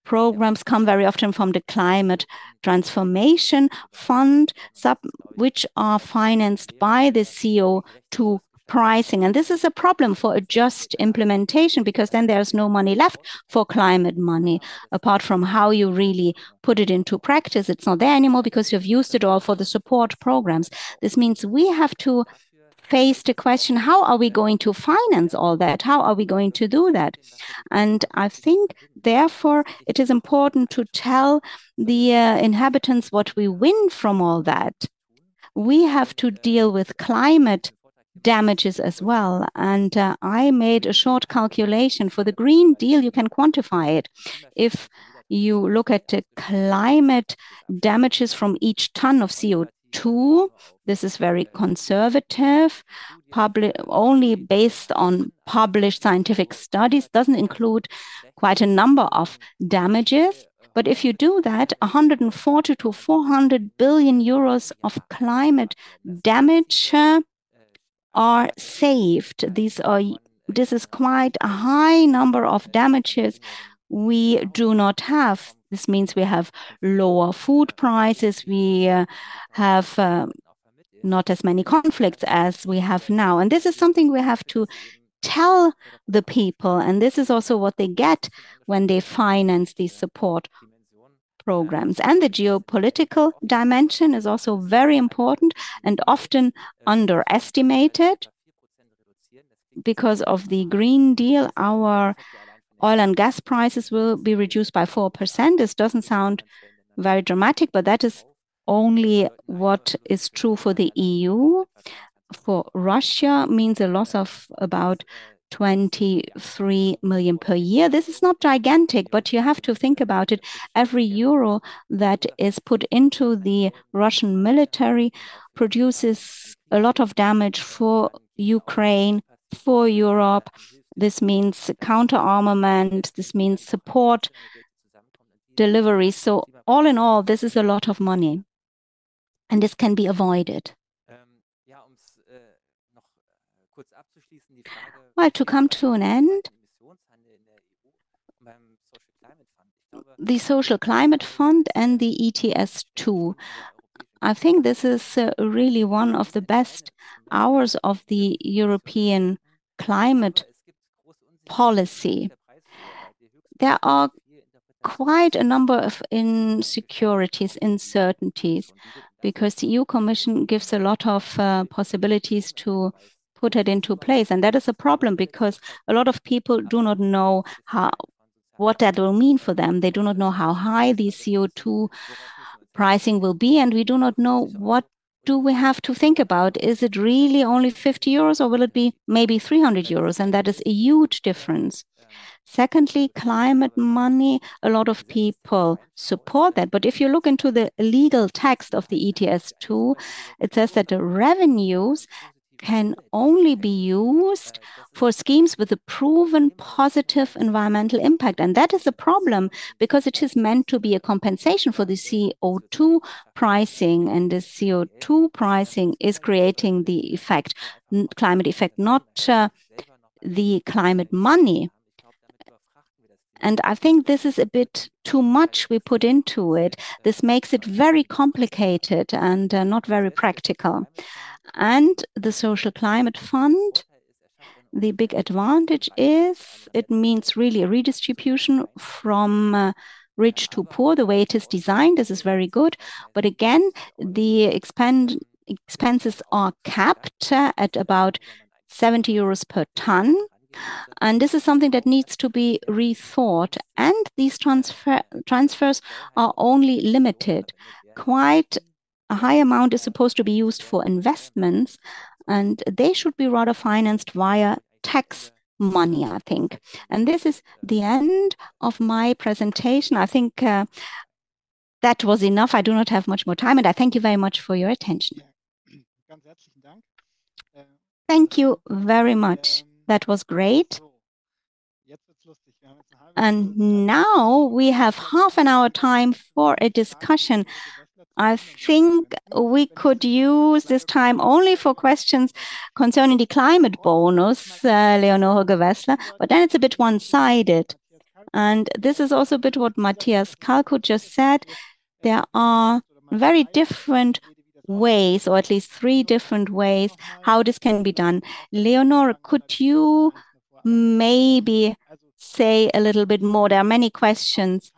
programs come very often from the Climate Transformation Fund, sub, which are financed by the CO2 pricing. And this is a problem for a just implementation because then there's no money left for climate money, apart from how you really put it into practice. It's not there anymore because you've used it all for the support programs. This means we have to face the question how are we going to finance all that? How are we going to do that? And I think, therefore, it is important to tell the uh, inhabitants what we win from all that. We have to deal with climate damages as well. And uh, I made a short calculation for the Green Deal, you can quantify it. If you look at the climate damages from each ton of CO2, two. This is very conservative, public, only based on published scientific studies, doesn't include quite a number of damages. But if you do that, 140 to 400 billion euros of climate damage uh, are saved. These are this is quite a high number of damages we do not have this means we have lower food prices. We uh, have uh, not as many conflicts as we have now. And this is something we have to tell the people. And this is also what they get when they finance these support programs. And the geopolitical dimension is also very important and often underestimated. because of the Green Deal, our oil and gas prices will be reduced by 4%. This doesn't sound very dramatic, but that is only what is true for the EU. For Russia means a loss of about 23 million per year. This is not gigantic, but you have to think about it. Every euro that is put into the Russian military produces a lot of damage for Ukraine, for Europe. This means counter armament, this means support delivery. So, all in all, this is a lot of money, and this can be avoided. Well, to come to an end, the Social Climate Fund and the ETS2. I think this is uh, really one of the best hours of the European climate policy. There are quite a number of insecurities, uncertainties, because the EU Commission gives a lot of uh, possibilities to put it into place. And that is a problem because a lot of people do not know how what that will mean for them. They do not know how high the CO2 pricing will be, and we do not know what do we have to think about? Is it really only 50 euros or will it be maybe 300 euros? And that is a huge difference. Secondly, climate money, a lot of people support that. But if you look into the legal text of the ETS2, it says that the revenues can only be used for schemes with a proven positive environmental impact. And that is a problem because it is meant to be a compensation for the CO2 pricing. And the CO2 pricing is creating the effect, climate effect, not uh, the climate money. And I think this is a bit too much we put into it. This makes it very complicated and uh, not very practical. And the Social Climate Fund, the big advantage is it means really a redistribution from uh, rich to poor. The way it is designed, this is very good. But again, the expend expenses are capped uh, at about 70 euros per ton. And this is something that needs to be rethought. And these transfer transfers are only limited. Quite a high amount is supposed to be used for investments, and they should be rather financed via tax money, I think. And this is the end of my presentation. I think uh, that was enough. I do not have much more time, and I thank you very much for your attention. Thank you very much. That was great. And now we have half an hour time for a discussion. I think we could use this time only for questions concerning the climate bonus, uh, Leonore Gewessler, but then it's a bit one-sided. And this is also a bit what Matthias Kalkuhl just said. There are very different ways, or at least three different ways, how this can be done. Leonor, could you maybe say a little bit more? There are many questions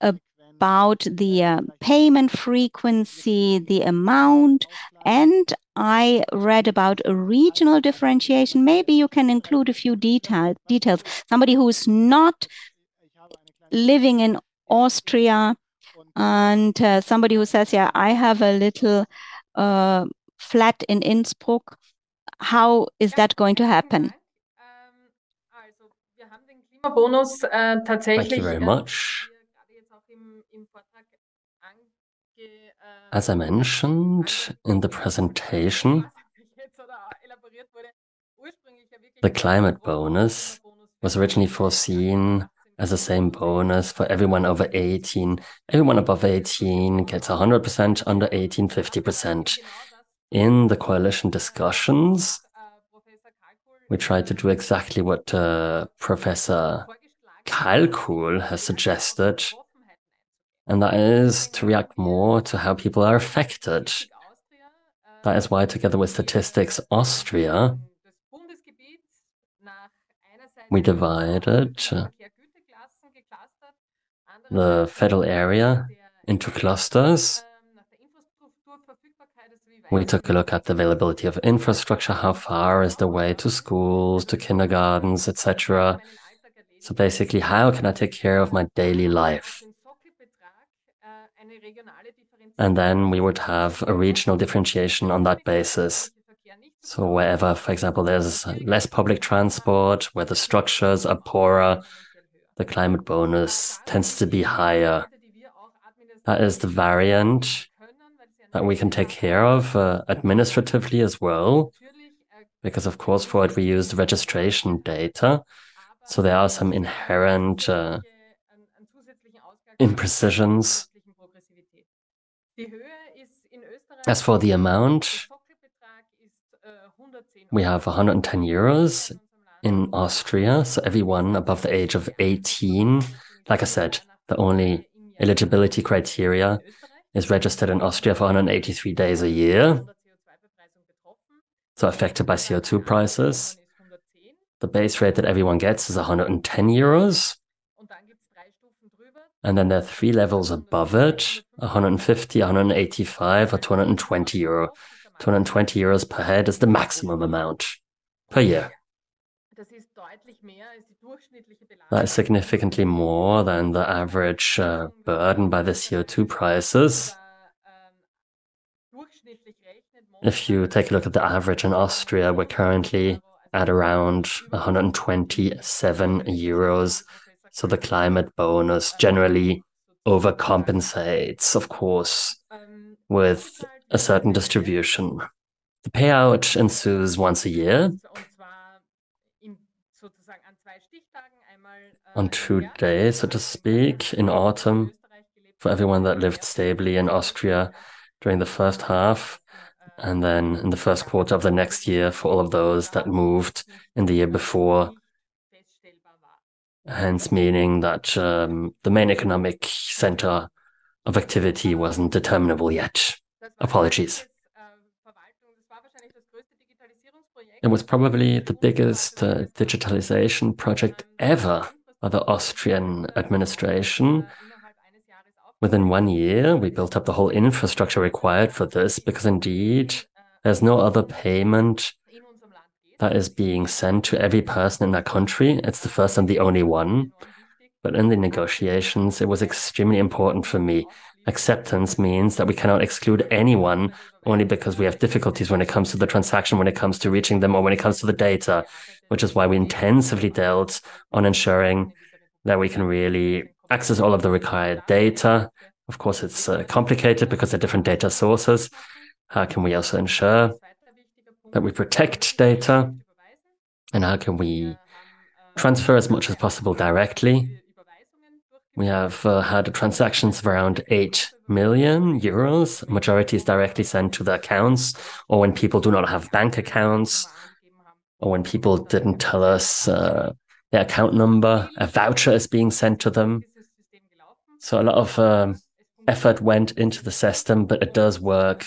about the uh, payment frequency, the amount, and I read about a regional differentiation. Maybe you can include a few detail, details. Somebody who is not living in Austria and uh, somebody who says, yeah, I have a little Uh, flat in Innsbruck. How is that going to happen? Thank you very much. As I mentioned in the presentation, the climate bonus was originally foreseen as the same bonus for everyone over 18. Everyone above 18 gets 100%, under 18, 50%. In the coalition discussions, we tried to do exactly what uh, Professor Kalkuhl has suggested and that is to react more to how people are affected. That is why, together with Statistics Austria, we divided the federal area into clusters We took a look at the availability of infrastructure, how far is the way to schools, to kindergartens, etc. So basically, how can I take care of my daily life? And then we would have a regional differentiation on that basis. So wherever, for example, there's less public transport, where the structures are poorer, the climate bonus tends to be higher. That is the variant that we can take care of uh, administratively as well. Because of course, for it, we use the registration data. So there are some inherent uh, imprecisions. As for the amount, we have 110 euros in Austria. So everyone above the age of 18, like I said, the only eligibility criteria is registered in Austria for 183 days a year. So affected by CO2 prices. The base rate that everyone gets is 110 euros. And then there are three levels above it 150, 185, or 220 euro. 220 euros per head is the maximum amount per year. That is significantly more than the average uh, burden by the CO2 prices. If you take a look at the average in Austria, we're currently at around 127 euros. So the climate bonus generally overcompensates, of course, with a certain distribution. The payout ensues once a year on two days, so to speak, in autumn for everyone that lived stably in Austria during the first half, and then in the first quarter of the next year for all of those that moved in the year before. Hence, meaning that um, the main economic center of activity wasn't determinable yet. Apologies. It was probably the biggest uh, digitalization project ever by the Austrian administration. Within one year, we built up the whole infrastructure required for this because indeed there's no other payment that is being sent to every person in that country. It's the first and the only one. But in the negotiations, it was extremely important for me Acceptance means that we cannot exclude anyone only because we have difficulties when it comes to the transaction, when it comes to reaching them, or when it comes to the data, which is why we intensively dealt on ensuring that we can really access all of the required data. Of course, it's uh, complicated because there are different data sources. How can we also ensure that we protect data? And how can we transfer as much as possible directly? We have uh, had transactions of around 8 million euros. Majority is directly sent to the accounts, or when people do not have bank accounts, or when people didn't tell us uh, their account number, a voucher is being sent to them. So a lot of um, effort went into the system, but it does work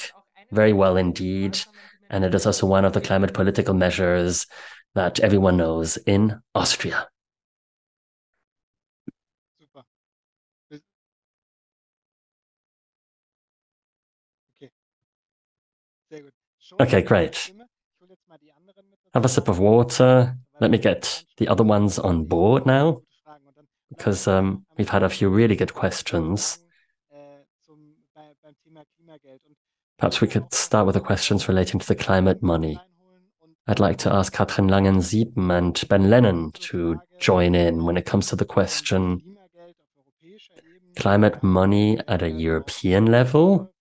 very well indeed. And it is also one of the climate political measures that everyone knows in Austria. Okay, great. Have a sip of water. Let me get the other ones on board now, because um, we've had a few really good questions. Perhaps we could start with the questions relating to the climate money. I'd like to ask Katrin Langensiepen and Ben Lennon to join in when it comes to the question climate money at a European level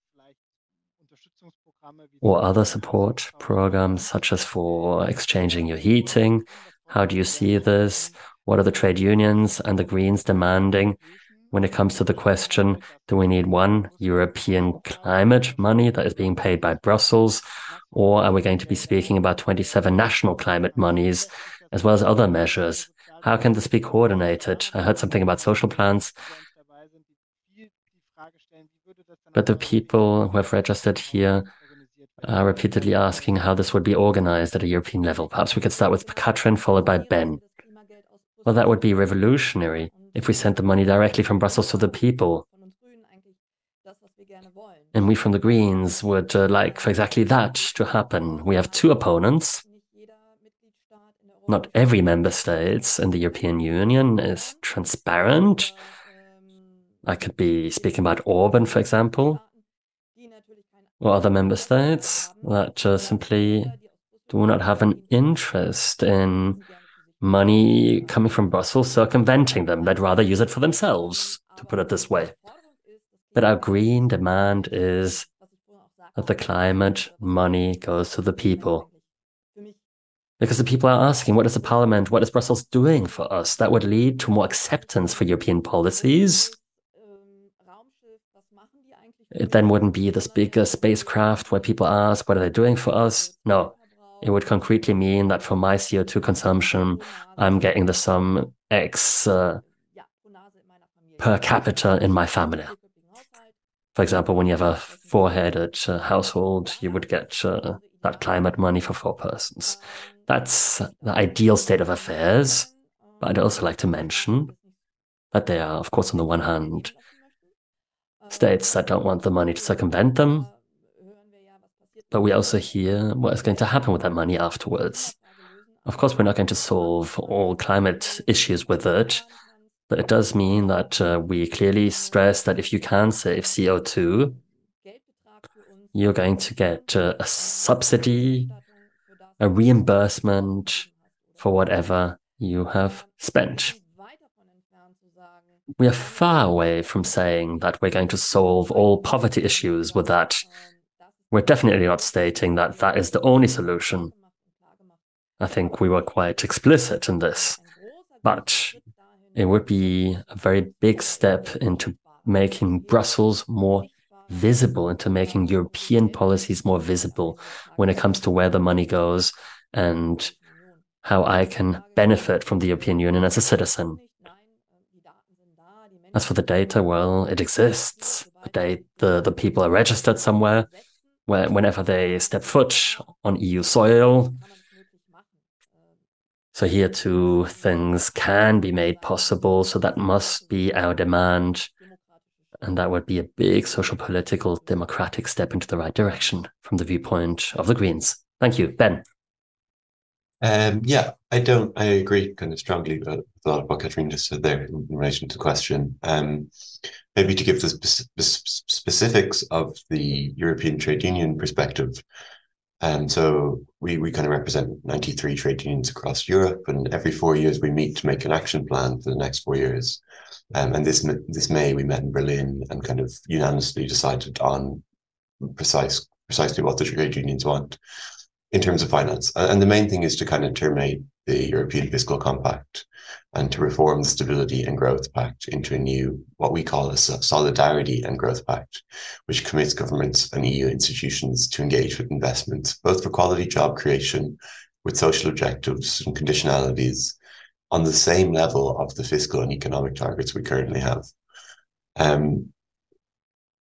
or other support programs, such as for exchanging your heating? How do you see this? What are the trade unions and the Greens demanding when it comes to the question do we need one European climate money that is being paid by Brussels? Or are we going to be speaking about 27 national climate monies as well as other measures? How can this be coordinated? I heard something about social plans. But the people who have registered here uh, repeatedly asking how this would be organized at a European level. Perhaps we could start with Katrin, followed by Ben. Well, that would be revolutionary if we sent the money directly from Brussels to the people. And we from the Greens would uh, like for exactly that to happen. We have two opponents. Not every member state in the European Union is transparent. I could be speaking about Orban, for example, or other member states that uh, simply do not have an interest in money coming from Brussels circumventing them. They'd rather use it for themselves, to put it this way. But our green demand is that the climate money goes to the people. Because the people are asking, what is the parliament, what is Brussels doing for us? That would lead to more acceptance for European policies. It then wouldn't be this bigger spacecraft where people ask, what are they doing for us? No, it would concretely mean that for my CO2 consumption, I'm getting the sum X uh, per capita in my family. For example, when you have a four-headed uh, household, you would get uh, that climate money for four persons. That's the ideal state of affairs. But I'd also like to mention that there are, of course, on the one hand, states that don't want the money to circumvent them. But we also hear what is going to happen with that money afterwards. Of course, we're not going to solve all climate issues with it, but it does mean that uh, we clearly stress that if you can save CO2, you're going to get uh, a subsidy, a reimbursement for whatever you have spent. We are far away from saying that we're going to solve all poverty issues with that. We're definitely not stating that that is the only solution. I think we were quite explicit in this. But it would be a very big step into making Brussels more visible, into making European policies more visible when it comes to where the money goes and how I can benefit from the European Union as a citizen. As for the data, well, it exists. The, the, the people are registered somewhere where, whenever they step foot on EU soil. So here too, things can be made possible. So that must be our demand. And that would be a big social, political, democratic step into the right direction from the viewpoint of the Greens. Thank you, Ben. Um, yeah, I don't. I agree kind of strongly with a lot of what Catherine just said there in, relation to the question. Um, maybe to give the spe- spe- specifics of the European trade union perspective, and so we, we kind of represent 93 trade unions across Europe, and every four years we meet to make an action plan for the next four years. Um, and this this May we met in Berlin and kind of unanimously decided on precise precisely what the trade unions want in terms of finance. And the main thing is to kind of terminate the European Fiscal Compact and to reform the Stability and Growth Pact into a new, what we call a Solidarity and Growth Pact, which commits governments and EU institutions to engage with investments, both for quality job creation, with social objectives and conditionalities on the same level of the fiscal and economic targets we currently have. Um,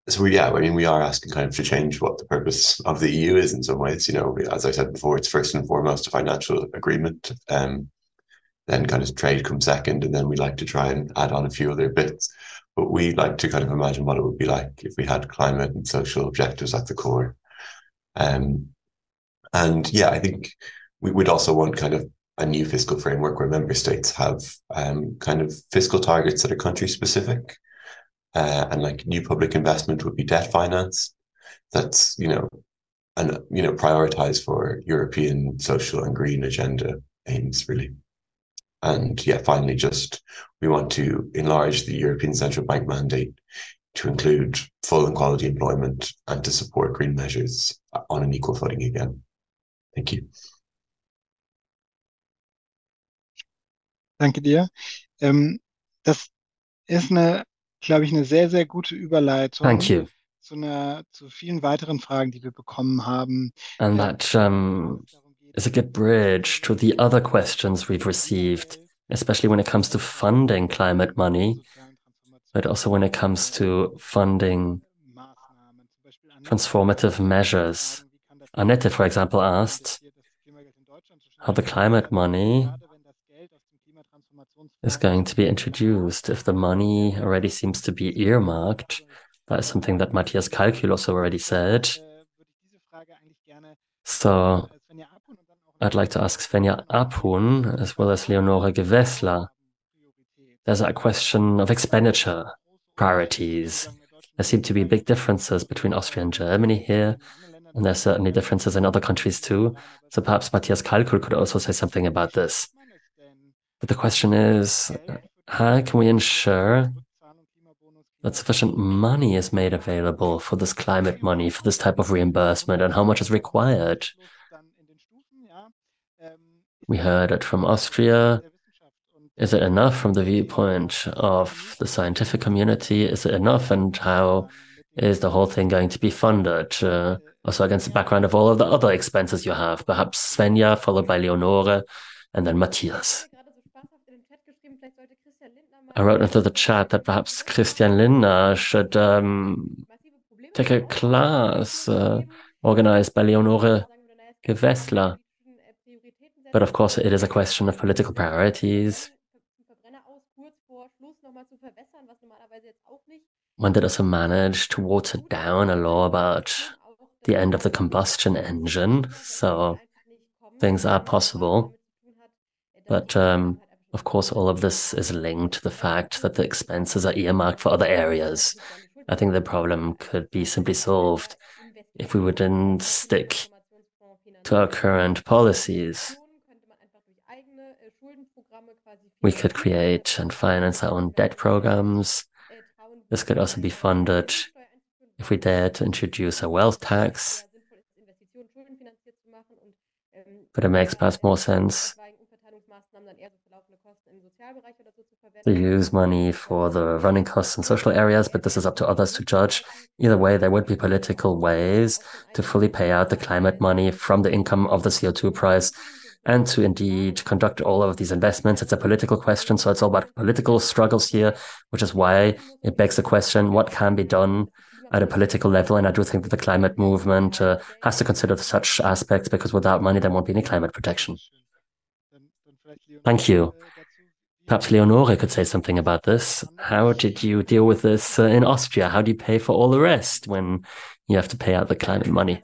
so we, yeah, I mean, we are asking kind of to change what the purpose of the EU is in some ways. You know, as I said before, it's first and foremost a financial agreement. Um, then kind of trade comes second, and then we like to try and add on a few other bits. But we like to kind of imagine what it would be like if we had climate and social objectives at the core. Um, and yeah, I think we would also want kind of a new fiscal framework where member states have um, kind of fiscal targets that are country specific uh, and like new public investment would be debt finance. That's you know, and you know, prioritize for European social and green agenda aims really. And yeah, finally, just we want to enlarge the European Central Bank mandate to include full and quality employment and to support green measures on an equal footing again. Thank you. Danke dir. Ähm, das ist glaube ich, eine sehr, sehr gute Überleitung Thank you. zu, einer, zu vielen weiteren Fragen, die wir bekommen haben. And that um, is a good bridge to the other questions we've received, especially when it comes to funding climate money, but also when it comes to funding transformative measures. Annette, for example, asked how the climate money is going to be introduced if the money already seems to be earmarked That is something that Matthias Kalkuhl also already said. So I'd like to ask Svenja Appuhn as well as Leonore Gewessler. There's a question of expenditure priorities. There seem to be big differences between Austria and Germany here, and there's certainly differences in other countries too. So perhaps Matthias Kalkuhl could also say something about this. But the question is, how can we ensure that sufficient money is made available for this climate money, for this type of reimbursement, and how much is required? We heard it from Austria. Is it enough from the viewpoint of the scientific community? Is it enough? And how is the whole thing going to be funded? Uh, also, against the background of all of the other expenses you have, perhaps Svenja, followed by Leonore, and then Matthias. I wrote into the chat that perhaps Christian Lindner should um, take a class uh, organized by Leonore Gewessler. But of course, it is a question of political priorities. One did also manage to water down a law about the end of the combustion engine. So things are possible. But um, of course, all of this is linked to the fact that the expenses are earmarked for other areas. I think the problem could be simply solved if we wouldn't stick to our current policies. We could create and finance our own debt programs. This could also be funded if we dare to introduce a wealth tax. But it makes perhaps more sense to use money for the running costs in social areas, but this is up to others to judge. Either way, there would be political ways to fully pay out the climate money from the income of the CO2 price and to indeed conduct all of these investments. It's a political question, so it's all about political struggles here, which is why it begs the question what can be done at a political level. And I do think that the climate movement uh, has to consider such aspects because without money, there won't be any climate protection. Thank you. Perhaps Leonore could say something about this. How did you deal with this uh, in Austria? How do you pay for all the rest when you have to pay out the climate money?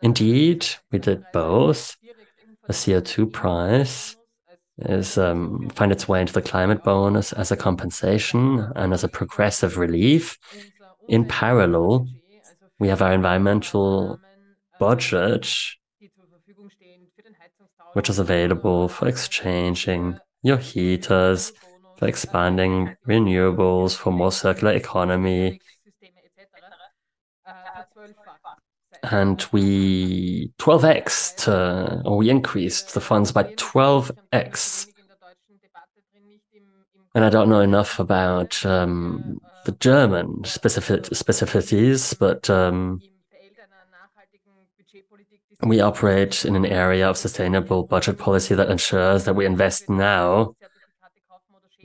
Indeed, we did both. A CO2 price is um, find its way into the climate bonus as a compensation and as a progressive relief. In parallel, we have our environmental budget, which is available for exchanging your heaters, for expanding renewables, for more circular economy. And we 12x, to, or we increased the funds by 12x. And I don't know enough about um, the German specific specificities, but um, we operate in an area of sustainable budget policy that ensures that we invest now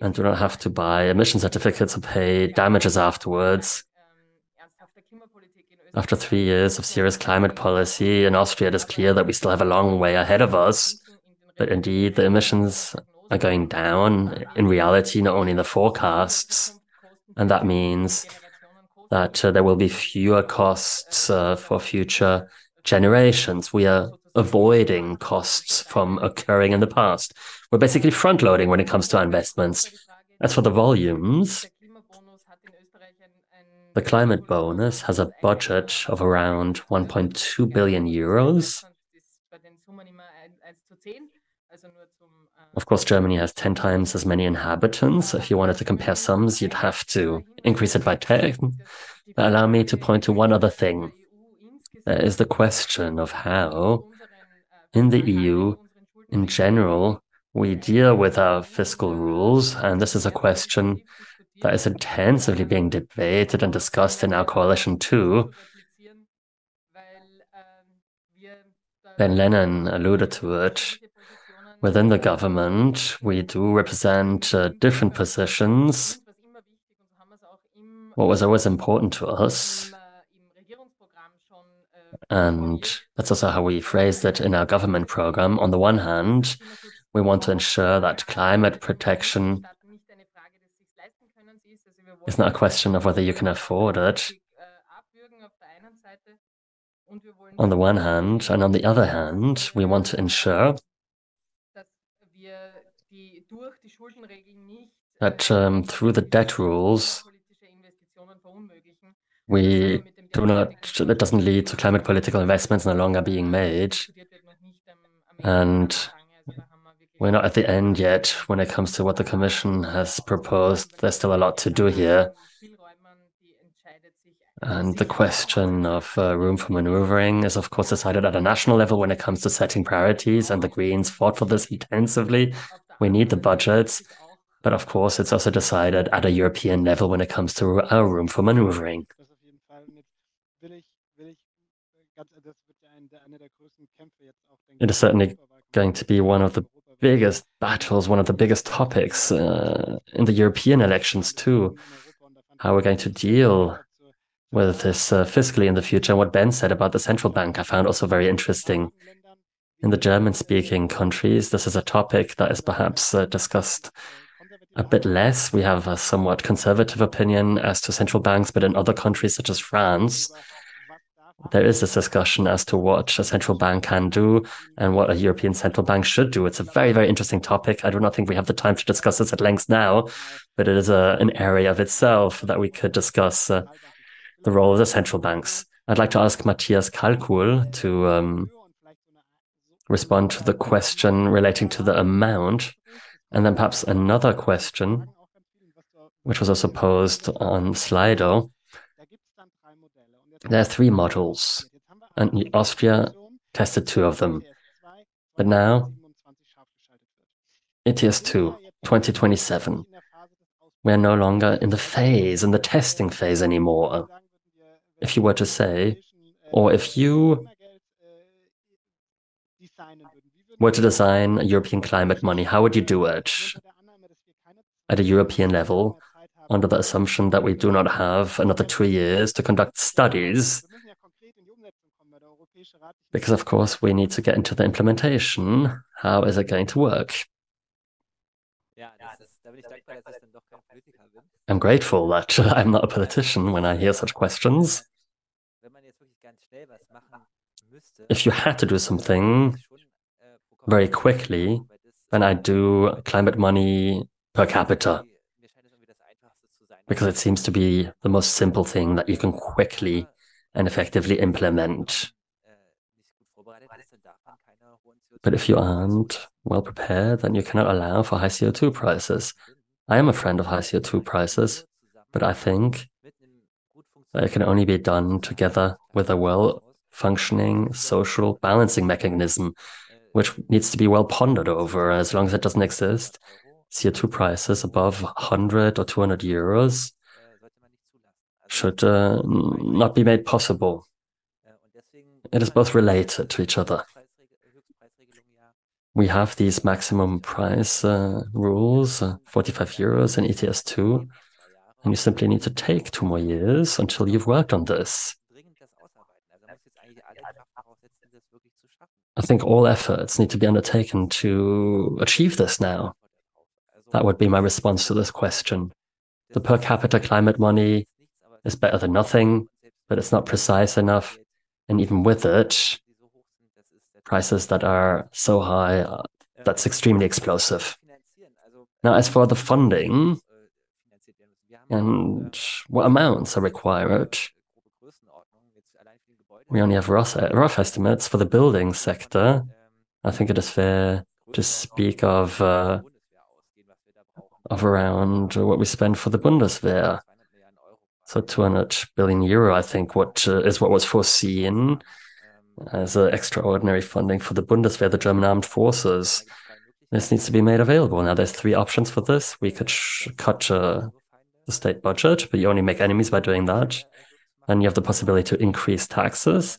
and do not have to buy emission certificates or pay damages afterwards. After three years of serious climate policy in Austria, it is clear that we still have a long way ahead of us. But indeed, the emissions are going down in reality, not only in the forecasts. And that means that uh, there will be fewer costs uh, for future generations. We are avoiding costs from occurring in the past. We're basically front loading when it comes to our investments. As for the volumes, the climate bonus has a budget of around 1.2 billion euros. Of course, Germany has 10 times as many inhabitants. If you wanted to compare sums, you'd have to increase it by 10. Allow me to point to one other thing. There is the question of how, in the EU, in general, we deal with our fiscal rules. And this is a question that is intensively being debated and discussed in our coalition too. Ben Lennon alluded to it. Within the government, we do represent uh, different positions. What was always important to us, and that's also how we phrased it in our government program. On the one hand, we want to ensure that climate protection is not a question of whether you can afford it on the one hand, and on the other hand, we want to ensure that um, through the debt rules, we do not, that doesn't lead to climate political investments no longer being made. And we're not at the end yet when it comes to what the Commission has proposed. There's still a lot to do here. And the question of uh, room for maneuvering is, of course, decided at a national level when it comes to setting priorities, and the Greens fought for this intensively. We need the budgets, but of course, it's also decided at a European level when it comes to our room for maneuvering. It is certainly going to be one of the biggest battles, one of the biggest topics uh, in the European elections, too. How we're going to deal with this uh, fiscally in the future. And what Ben said about the central bank, I found also very interesting. In the German speaking countries, this is a topic that is perhaps uh, discussed a bit less. We have a somewhat conservative opinion as to central banks, but in other countries, such as France, there is this discussion as to what a central bank can do and what a European central bank should do. It's a very, very interesting topic. I do not think we have the time to discuss this at length now, but it is a, an area of itself that we could discuss. Uh, the role of the central banks. I'd like to ask Matthias Kalkuhl to um, respond to the question relating to the amount, and then perhaps another question, which was also posed on Slido. There are three models, and Austria tested two of them. But now, ETS2, 2027. We are no longer in the phase, in the testing phase anymore if you were to say, or if you were to design European climate money, how would you do it at a European level under the assumption that we do not have another two years to conduct studies? Because, of course, we need to get into the implementation. How is it going to work? I'm grateful that I'm not a politician when I hear such questions. If you had to do something very quickly, then I do climate money per capita. Because it seems to be the most simple thing that you can quickly and effectively implement. But if you aren't well prepared, then you cannot allow for high CO2 prices. I am a friend of high CO2 prices, but I think that it can only be done together with a well functioning social balancing mechanism, which needs to be well pondered over. As long as it doesn't exist, CO2 prices above 100 or 200 euros should uh, not be made possible. It is both related to each other we have these maximum price uh, rules, uh, 45 euros in ETS2, and you simply need to take two more years until you've worked on this. I think all efforts need to be undertaken to achieve this now. That would be my response to this question. The per capita climate money is better than nothing, but it's not precise enough. And even with it, prices that are so high, uh, that's extremely explosive. Now, as for the funding and what amounts are required, we only have rough, rough estimates for the building sector. I think it is fair to speak of uh, of around what we spend for the Bundeswehr. So 200 billion euro, I think, what uh, is what was foreseen as uh, extraordinary funding for the Bundeswehr, the German armed forces. This needs to be made available. Now, there's three options for this. We could cut uh, the state budget, but you only make enemies by doing that. And you have the possibility to increase taxes.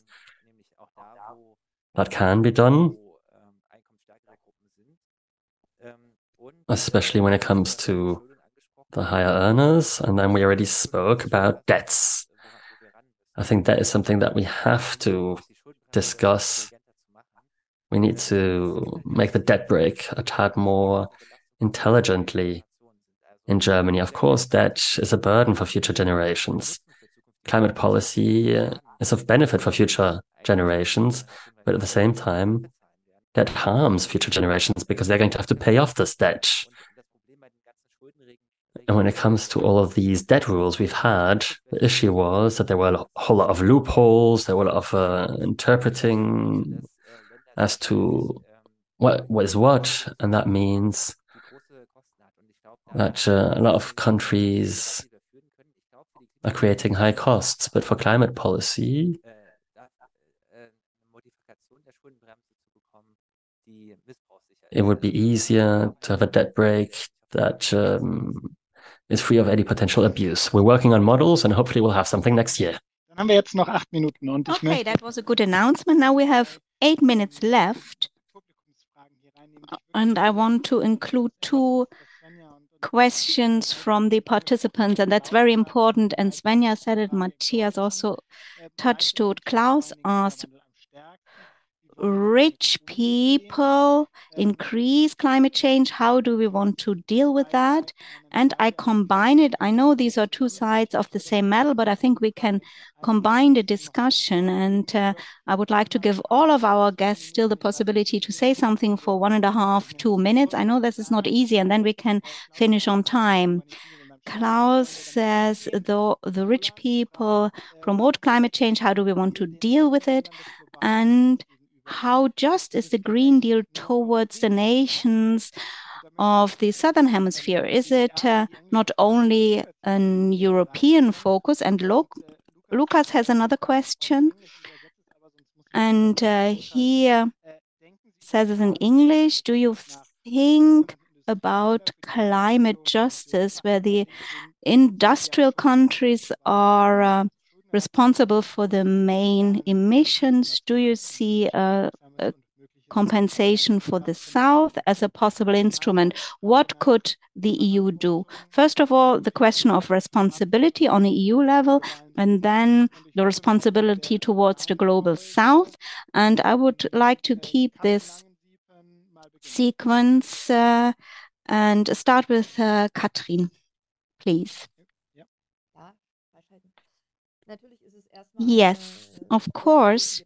That can be done, especially when it comes to the higher earners. And then we already spoke about debts. I think that is something that we have to discuss. We need to make the debt brake a tad more intelligently in Germany. Of course, debt is a burden for future generations. Climate policy is of benefit for future generations, but at the same time, that harms future generations because they're going to have to pay off this debt. And when it comes to all of these debt rules we've had, the issue was that there were a whole lot of loopholes, there were a lot of uh, interpreting as to what, what is what, and that means that uh, a lot of countries are creating high costs. But for climate policy, it would be easier to have a debt brake that um, is free of any potential abuse. We're working on models and hopefully we'll have something next year. Dann haben wir jetzt noch acht Minuten und ich Okay, that was a good announcement. Now we have eight minutes left, Publikumsfragen hier reinnehmen. Ich and I want to include two questions from the participants, and that's very important. And Svenja said it, Matthias also touched to it. Klaus asked, rich people increase climate change. How do we want to deal with that? And I combine it. I know these are two sides of the same medal, but I think we can combine the discussion. And uh, I would like to give all of our guests still the possibility to say something for one and a half, two minutes. I know this is not easy, and then we can finish on time. Klaus says, though the rich people promote climate change, how do we want to deal with it? And how just is the Green Deal towards the nations of the Southern Hemisphere? Is it uh, not only an European focus? And Lo Lucas has another question. And uh, he uh, says it in English Do you think about climate justice where the industrial countries are? Responsible for the main emissions? Do you see a, a, compensation for the South as a possible instrument? What could the EU do? First of all, the question of responsibility on the EU level, and then the responsibility towards the global South. And I would like to keep this sequence uh, and start with uh, Katrin, please. Yes, of course.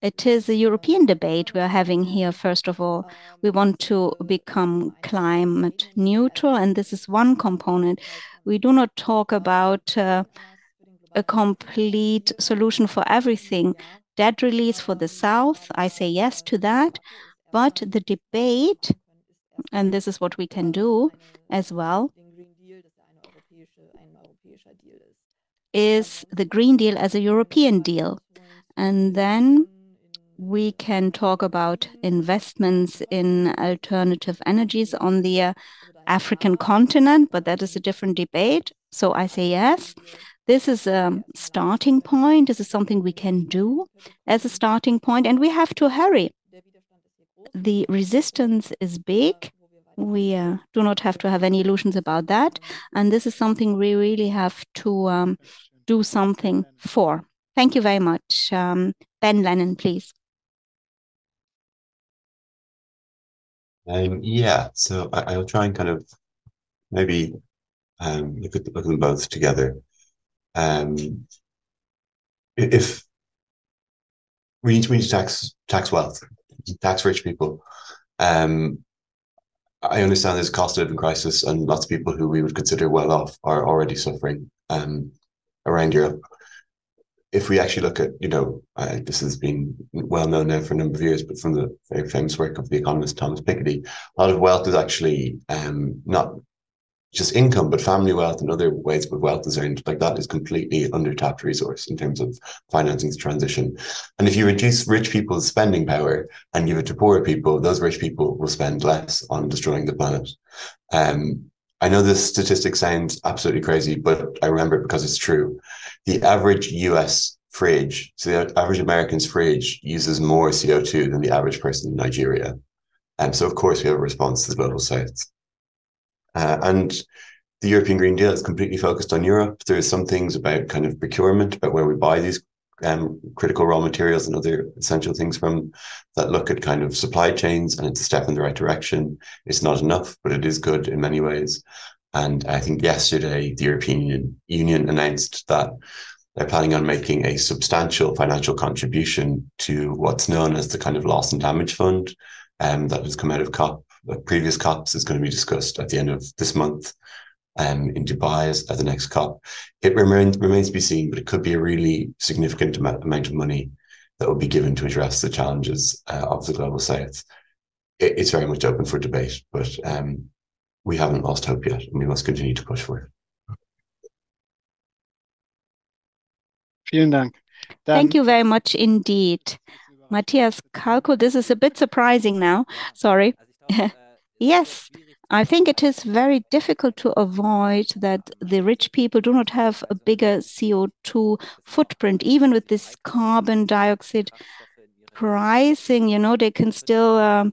It is a European debate we are having here, first of all. We want to become climate neutral, and this is one component. We do not talk about uh, a complete solution for everything. Debt release for the South, I say yes to that. But the debate, and this is what we can do as well, is the Green Deal as a European deal. And then we can talk about investments in alternative energies on the uh, African continent, but that is a different debate. So I say yes. This is a starting point. This is something we can do as a starting point, and we have to hurry. The resistance is big. We uh, do not have to have any illusions about that. And this is something we really have to um, do something for. Thank you very much. Um, ben Lennon, please. Um, yeah, so I, will try and kind of maybe um, look, at, look at them both together. Um, if we need, to, we need to tax tax wealth, tax rich people. Um, I understand there's a cost of living crisis, and lots of people who we would consider well off are already suffering um, around Europe. If we actually look at, you know, uh, this has been well known now for a number of years, but from the very famous work of the economist Thomas Piketty, a lot of wealth is actually um, not just income, but family wealth and other ways of wealth is like that is completely under tapped resource in terms of financing the transition. And if you reduce rich people's spending power and give it to poorer people, those rich people will spend less on destroying the planet. Um, I know this statistic sounds absolutely crazy, but I remember it because it's true. The average US fridge, so the average American's fridge uses more CO2 than the average person in Nigeria. And um, so, of course, we have a response to the global south. Uh, and the European Green Deal is completely focused on Europe. There's some things about kind of procurement, about where we buy these um, critical raw materials and other essential things from that look at kind of supply chains, and it's a step in the right direction. It's not enough, but it is good in many ways. And I think yesterday the European Union announced that they're planning on making a substantial financial contribution to what's known as the kind of loss and damage fund um, that has come out of COP. The previous COPs is going to be discussed at the end of this month um, in Dubai as, as the next COP. It remains, remains to be seen, but it could be a really significant amount, amount of money that will be given to address the challenges uh, of the global south. It, it's very much open for debate, but um, we haven't lost hope yet, and we must continue to push for it. Vielen Dank. Dann, Thank you very much indeed. Matthias Kalkuhl, this is a bit surprising now. Sorry. Yes, I think it is very difficult to avoid that the rich people do not have a bigger CO2 footprint, even with this carbon dioxide pricing, you know, they can still um,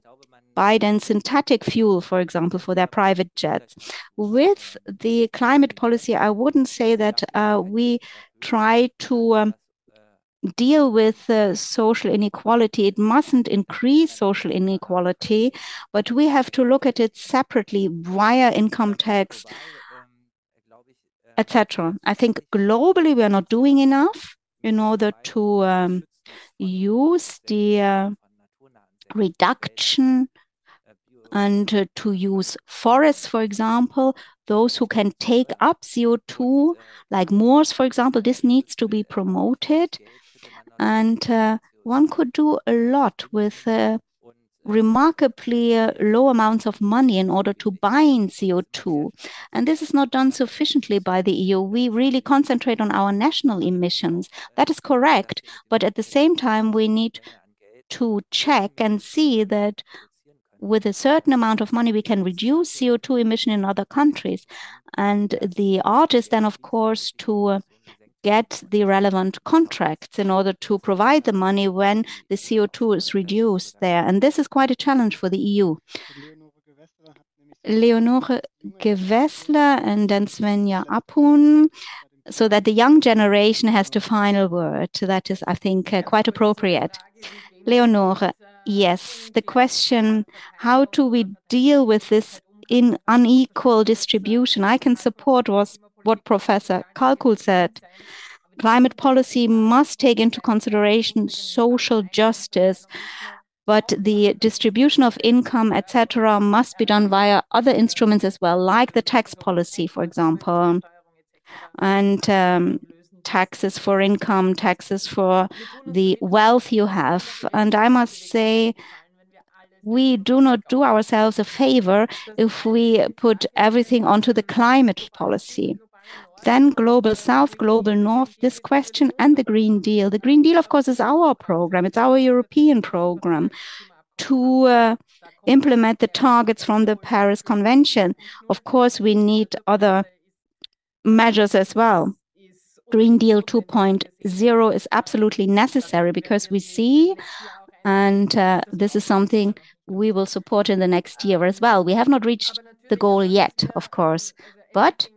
buy then synthetic fuel, for example, for their private jets. With the climate policy, I wouldn't say that uh, we try to um, deal with uh, social inequality. It mustn't increase social inequality, but we have to look at it separately via income tax, etc. I think globally we are not doing enough in order to um, use the uh, reduction and uh, to use forests, for example, those who can take up CO2, like moors, for example, this needs to be promoted. And uh, one could do a lot with uh, remarkably uh, low amounts of money in order to bind CO2. And this is not done sufficiently by the EU. We really concentrate on our national emissions. That is correct. But at the same time, we need to check and see that with a certain amount of money, we can reduce CO2 emission in other countries. And the art is then, of course, to uh, get the relevant contracts in order to provide the money when the CO2 is reduced there. And this is quite a challenge for the EU. Leonore Gewessler and then Svenja Appuhn, so that the young generation has the final word. That is, I think, uh, quite appropriate. Leonore, yes, the question how do we deal with this in unequal distribution? I can support was what Professor Kalkuhl said. Climate policy must take into consideration social justice, but the distribution of income, etc., must be done via other instruments as well, like the tax policy, for example, and um, taxes for income, taxes for the wealth you have. And I must say, we do not do ourselves a favor if we put everything onto the climate policy. Then Global South, Global North, this question and the Green Deal. The Green Deal, of course, is our program, it's our European program to uh, implement the targets from the Paris Convention. Of course, we need other measures as well. Green Deal 2.0 is absolutely necessary because we see, and uh, this is something we will support in the next year as well. We have not reached the goal yet, of course, but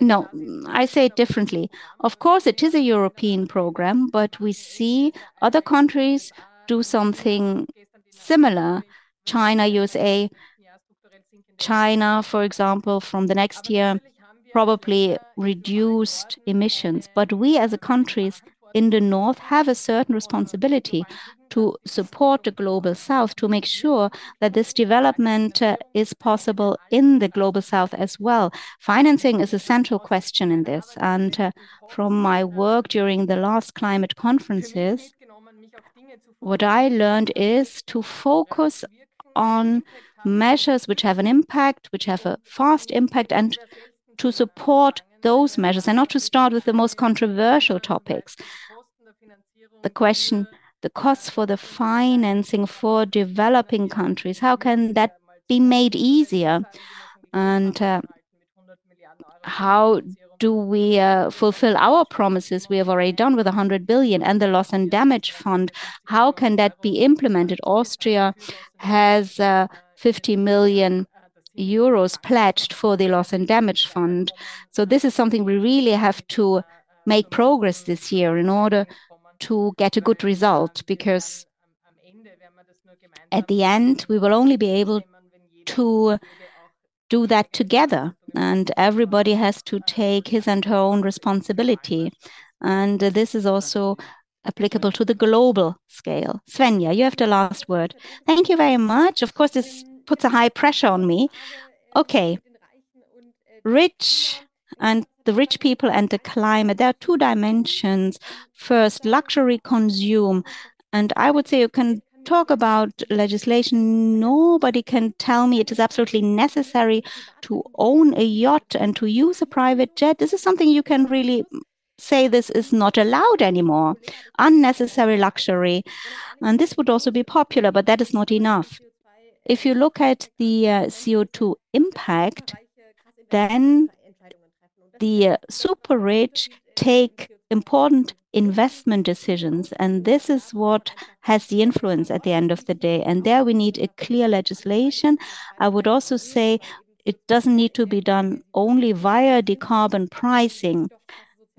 No, mm, I say it differently. Of course, it is a European program, but we see other countries do something similar. China, USA, China, for example, from the next year, probably reduced emissions. But we as a countries in the North have a certain responsibility to support the global south to make sure that this development uh, is possible in the global south as well. Financing is a central question in this. And uh, from my work during the last climate conferences, what I learned is to focus on measures which have an impact, which have a fast impact, and to support those measures and not to start with the most controversial topics. The question the costs for the financing for developing countries. How can that be made easier? And uh, how do we uh, fulfill our promises we have already done with 100 billion and the loss and damage fund? How can that be implemented? Austria has uh, 50 million euros pledged for the loss and damage fund. So this is something we really have to make progress this year in order to get a good result because At the end, we will only be able to do that together, and everybody has to take his and her own responsibility. And this is also applicable to the global scale. Svenja, you have the last word. Thank you very much. Of course, this puts a high pressure on me. Okay. Rich and the rich people and the climate, there are two dimensions. First, luxury consume. And I would say you can talk about legislation. Nobody can tell me it is absolutely necessary to own a yacht and to use a private jet. This is something you can really say this is not allowed anymore. Unnecessary luxury. And this would also be popular, but that is not enough. If you look at the uh, CO2 impact, then the uh, super rich take important investment decisions. And this is what has the influence at the end of the day. And there we need a clear legislation. I would also say it doesn't need to be done only via the carbon pricing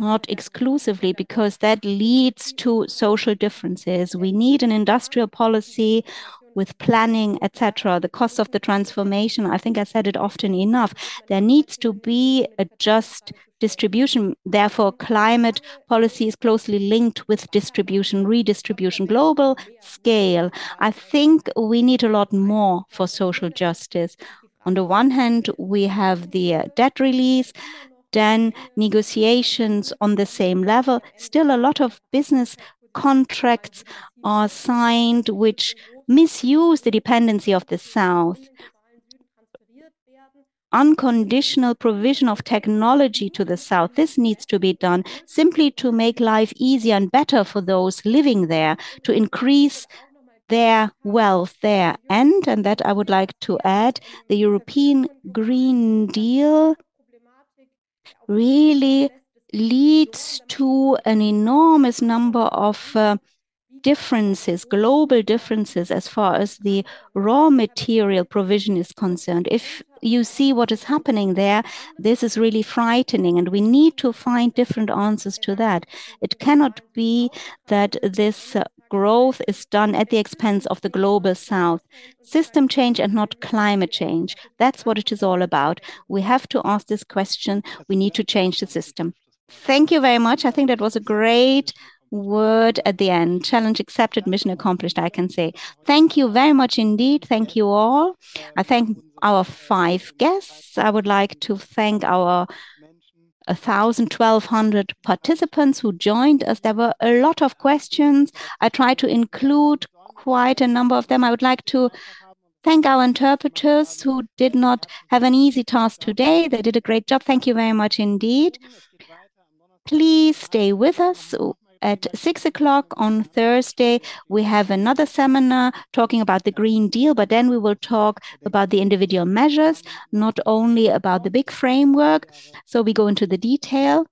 not exclusively, because that leads to social differences. We need an industrial policy with planning, etc. The cost of the transformation, I think I said it often enough. There needs to be a just distribution. Therefore, climate policy is closely linked with distribution, redistribution, global scale. I think we need a lot more for social justice. On the one hand, we have the uh, debt release, then negotiations on the same level. Still, a lot of business contracts are signed which misuse the dependency of the South. Unconditional provision of technology to the South. This needs to be done simply to make life easier and better for those living there, to increase their wealth there. And, and that I would like to add, the European Green Deal really leads to an enormous number of uh, differences, global differences, as far as the raw material provision is concerned. If you see what is happening there, this is really frightening, and we need to find different answers to that. It cannot be that this uh, growth is done at the expense of the global south. System change and not climate change. That's what it is all about. We have to ask this question. We need to change the system. Thank you very much. I think that was a great word at the end. Challenge accepted, mission accomplished, I can say. Thank you very much indeed. Thank you all. I thank our five guests. I would like to thank our 1,000, 1,200 participants who joined us. There were a lot of questions. I tried to include quite a number of them. I would like to thank our interpreters who did not have an easy task today. They did a great job. Thank you very much indeed. Please stay with us at six o'clock on Thursday, we have another seminar talking about the Green Deal, but then we will talk about the individual measures, not only about the big framework. So we go into the detail.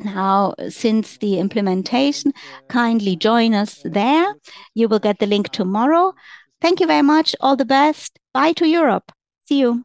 Now, since the implementation, kindly join us there. You will get the link tomorrow. Thank you very much. All the best. Bye to Europe. See you.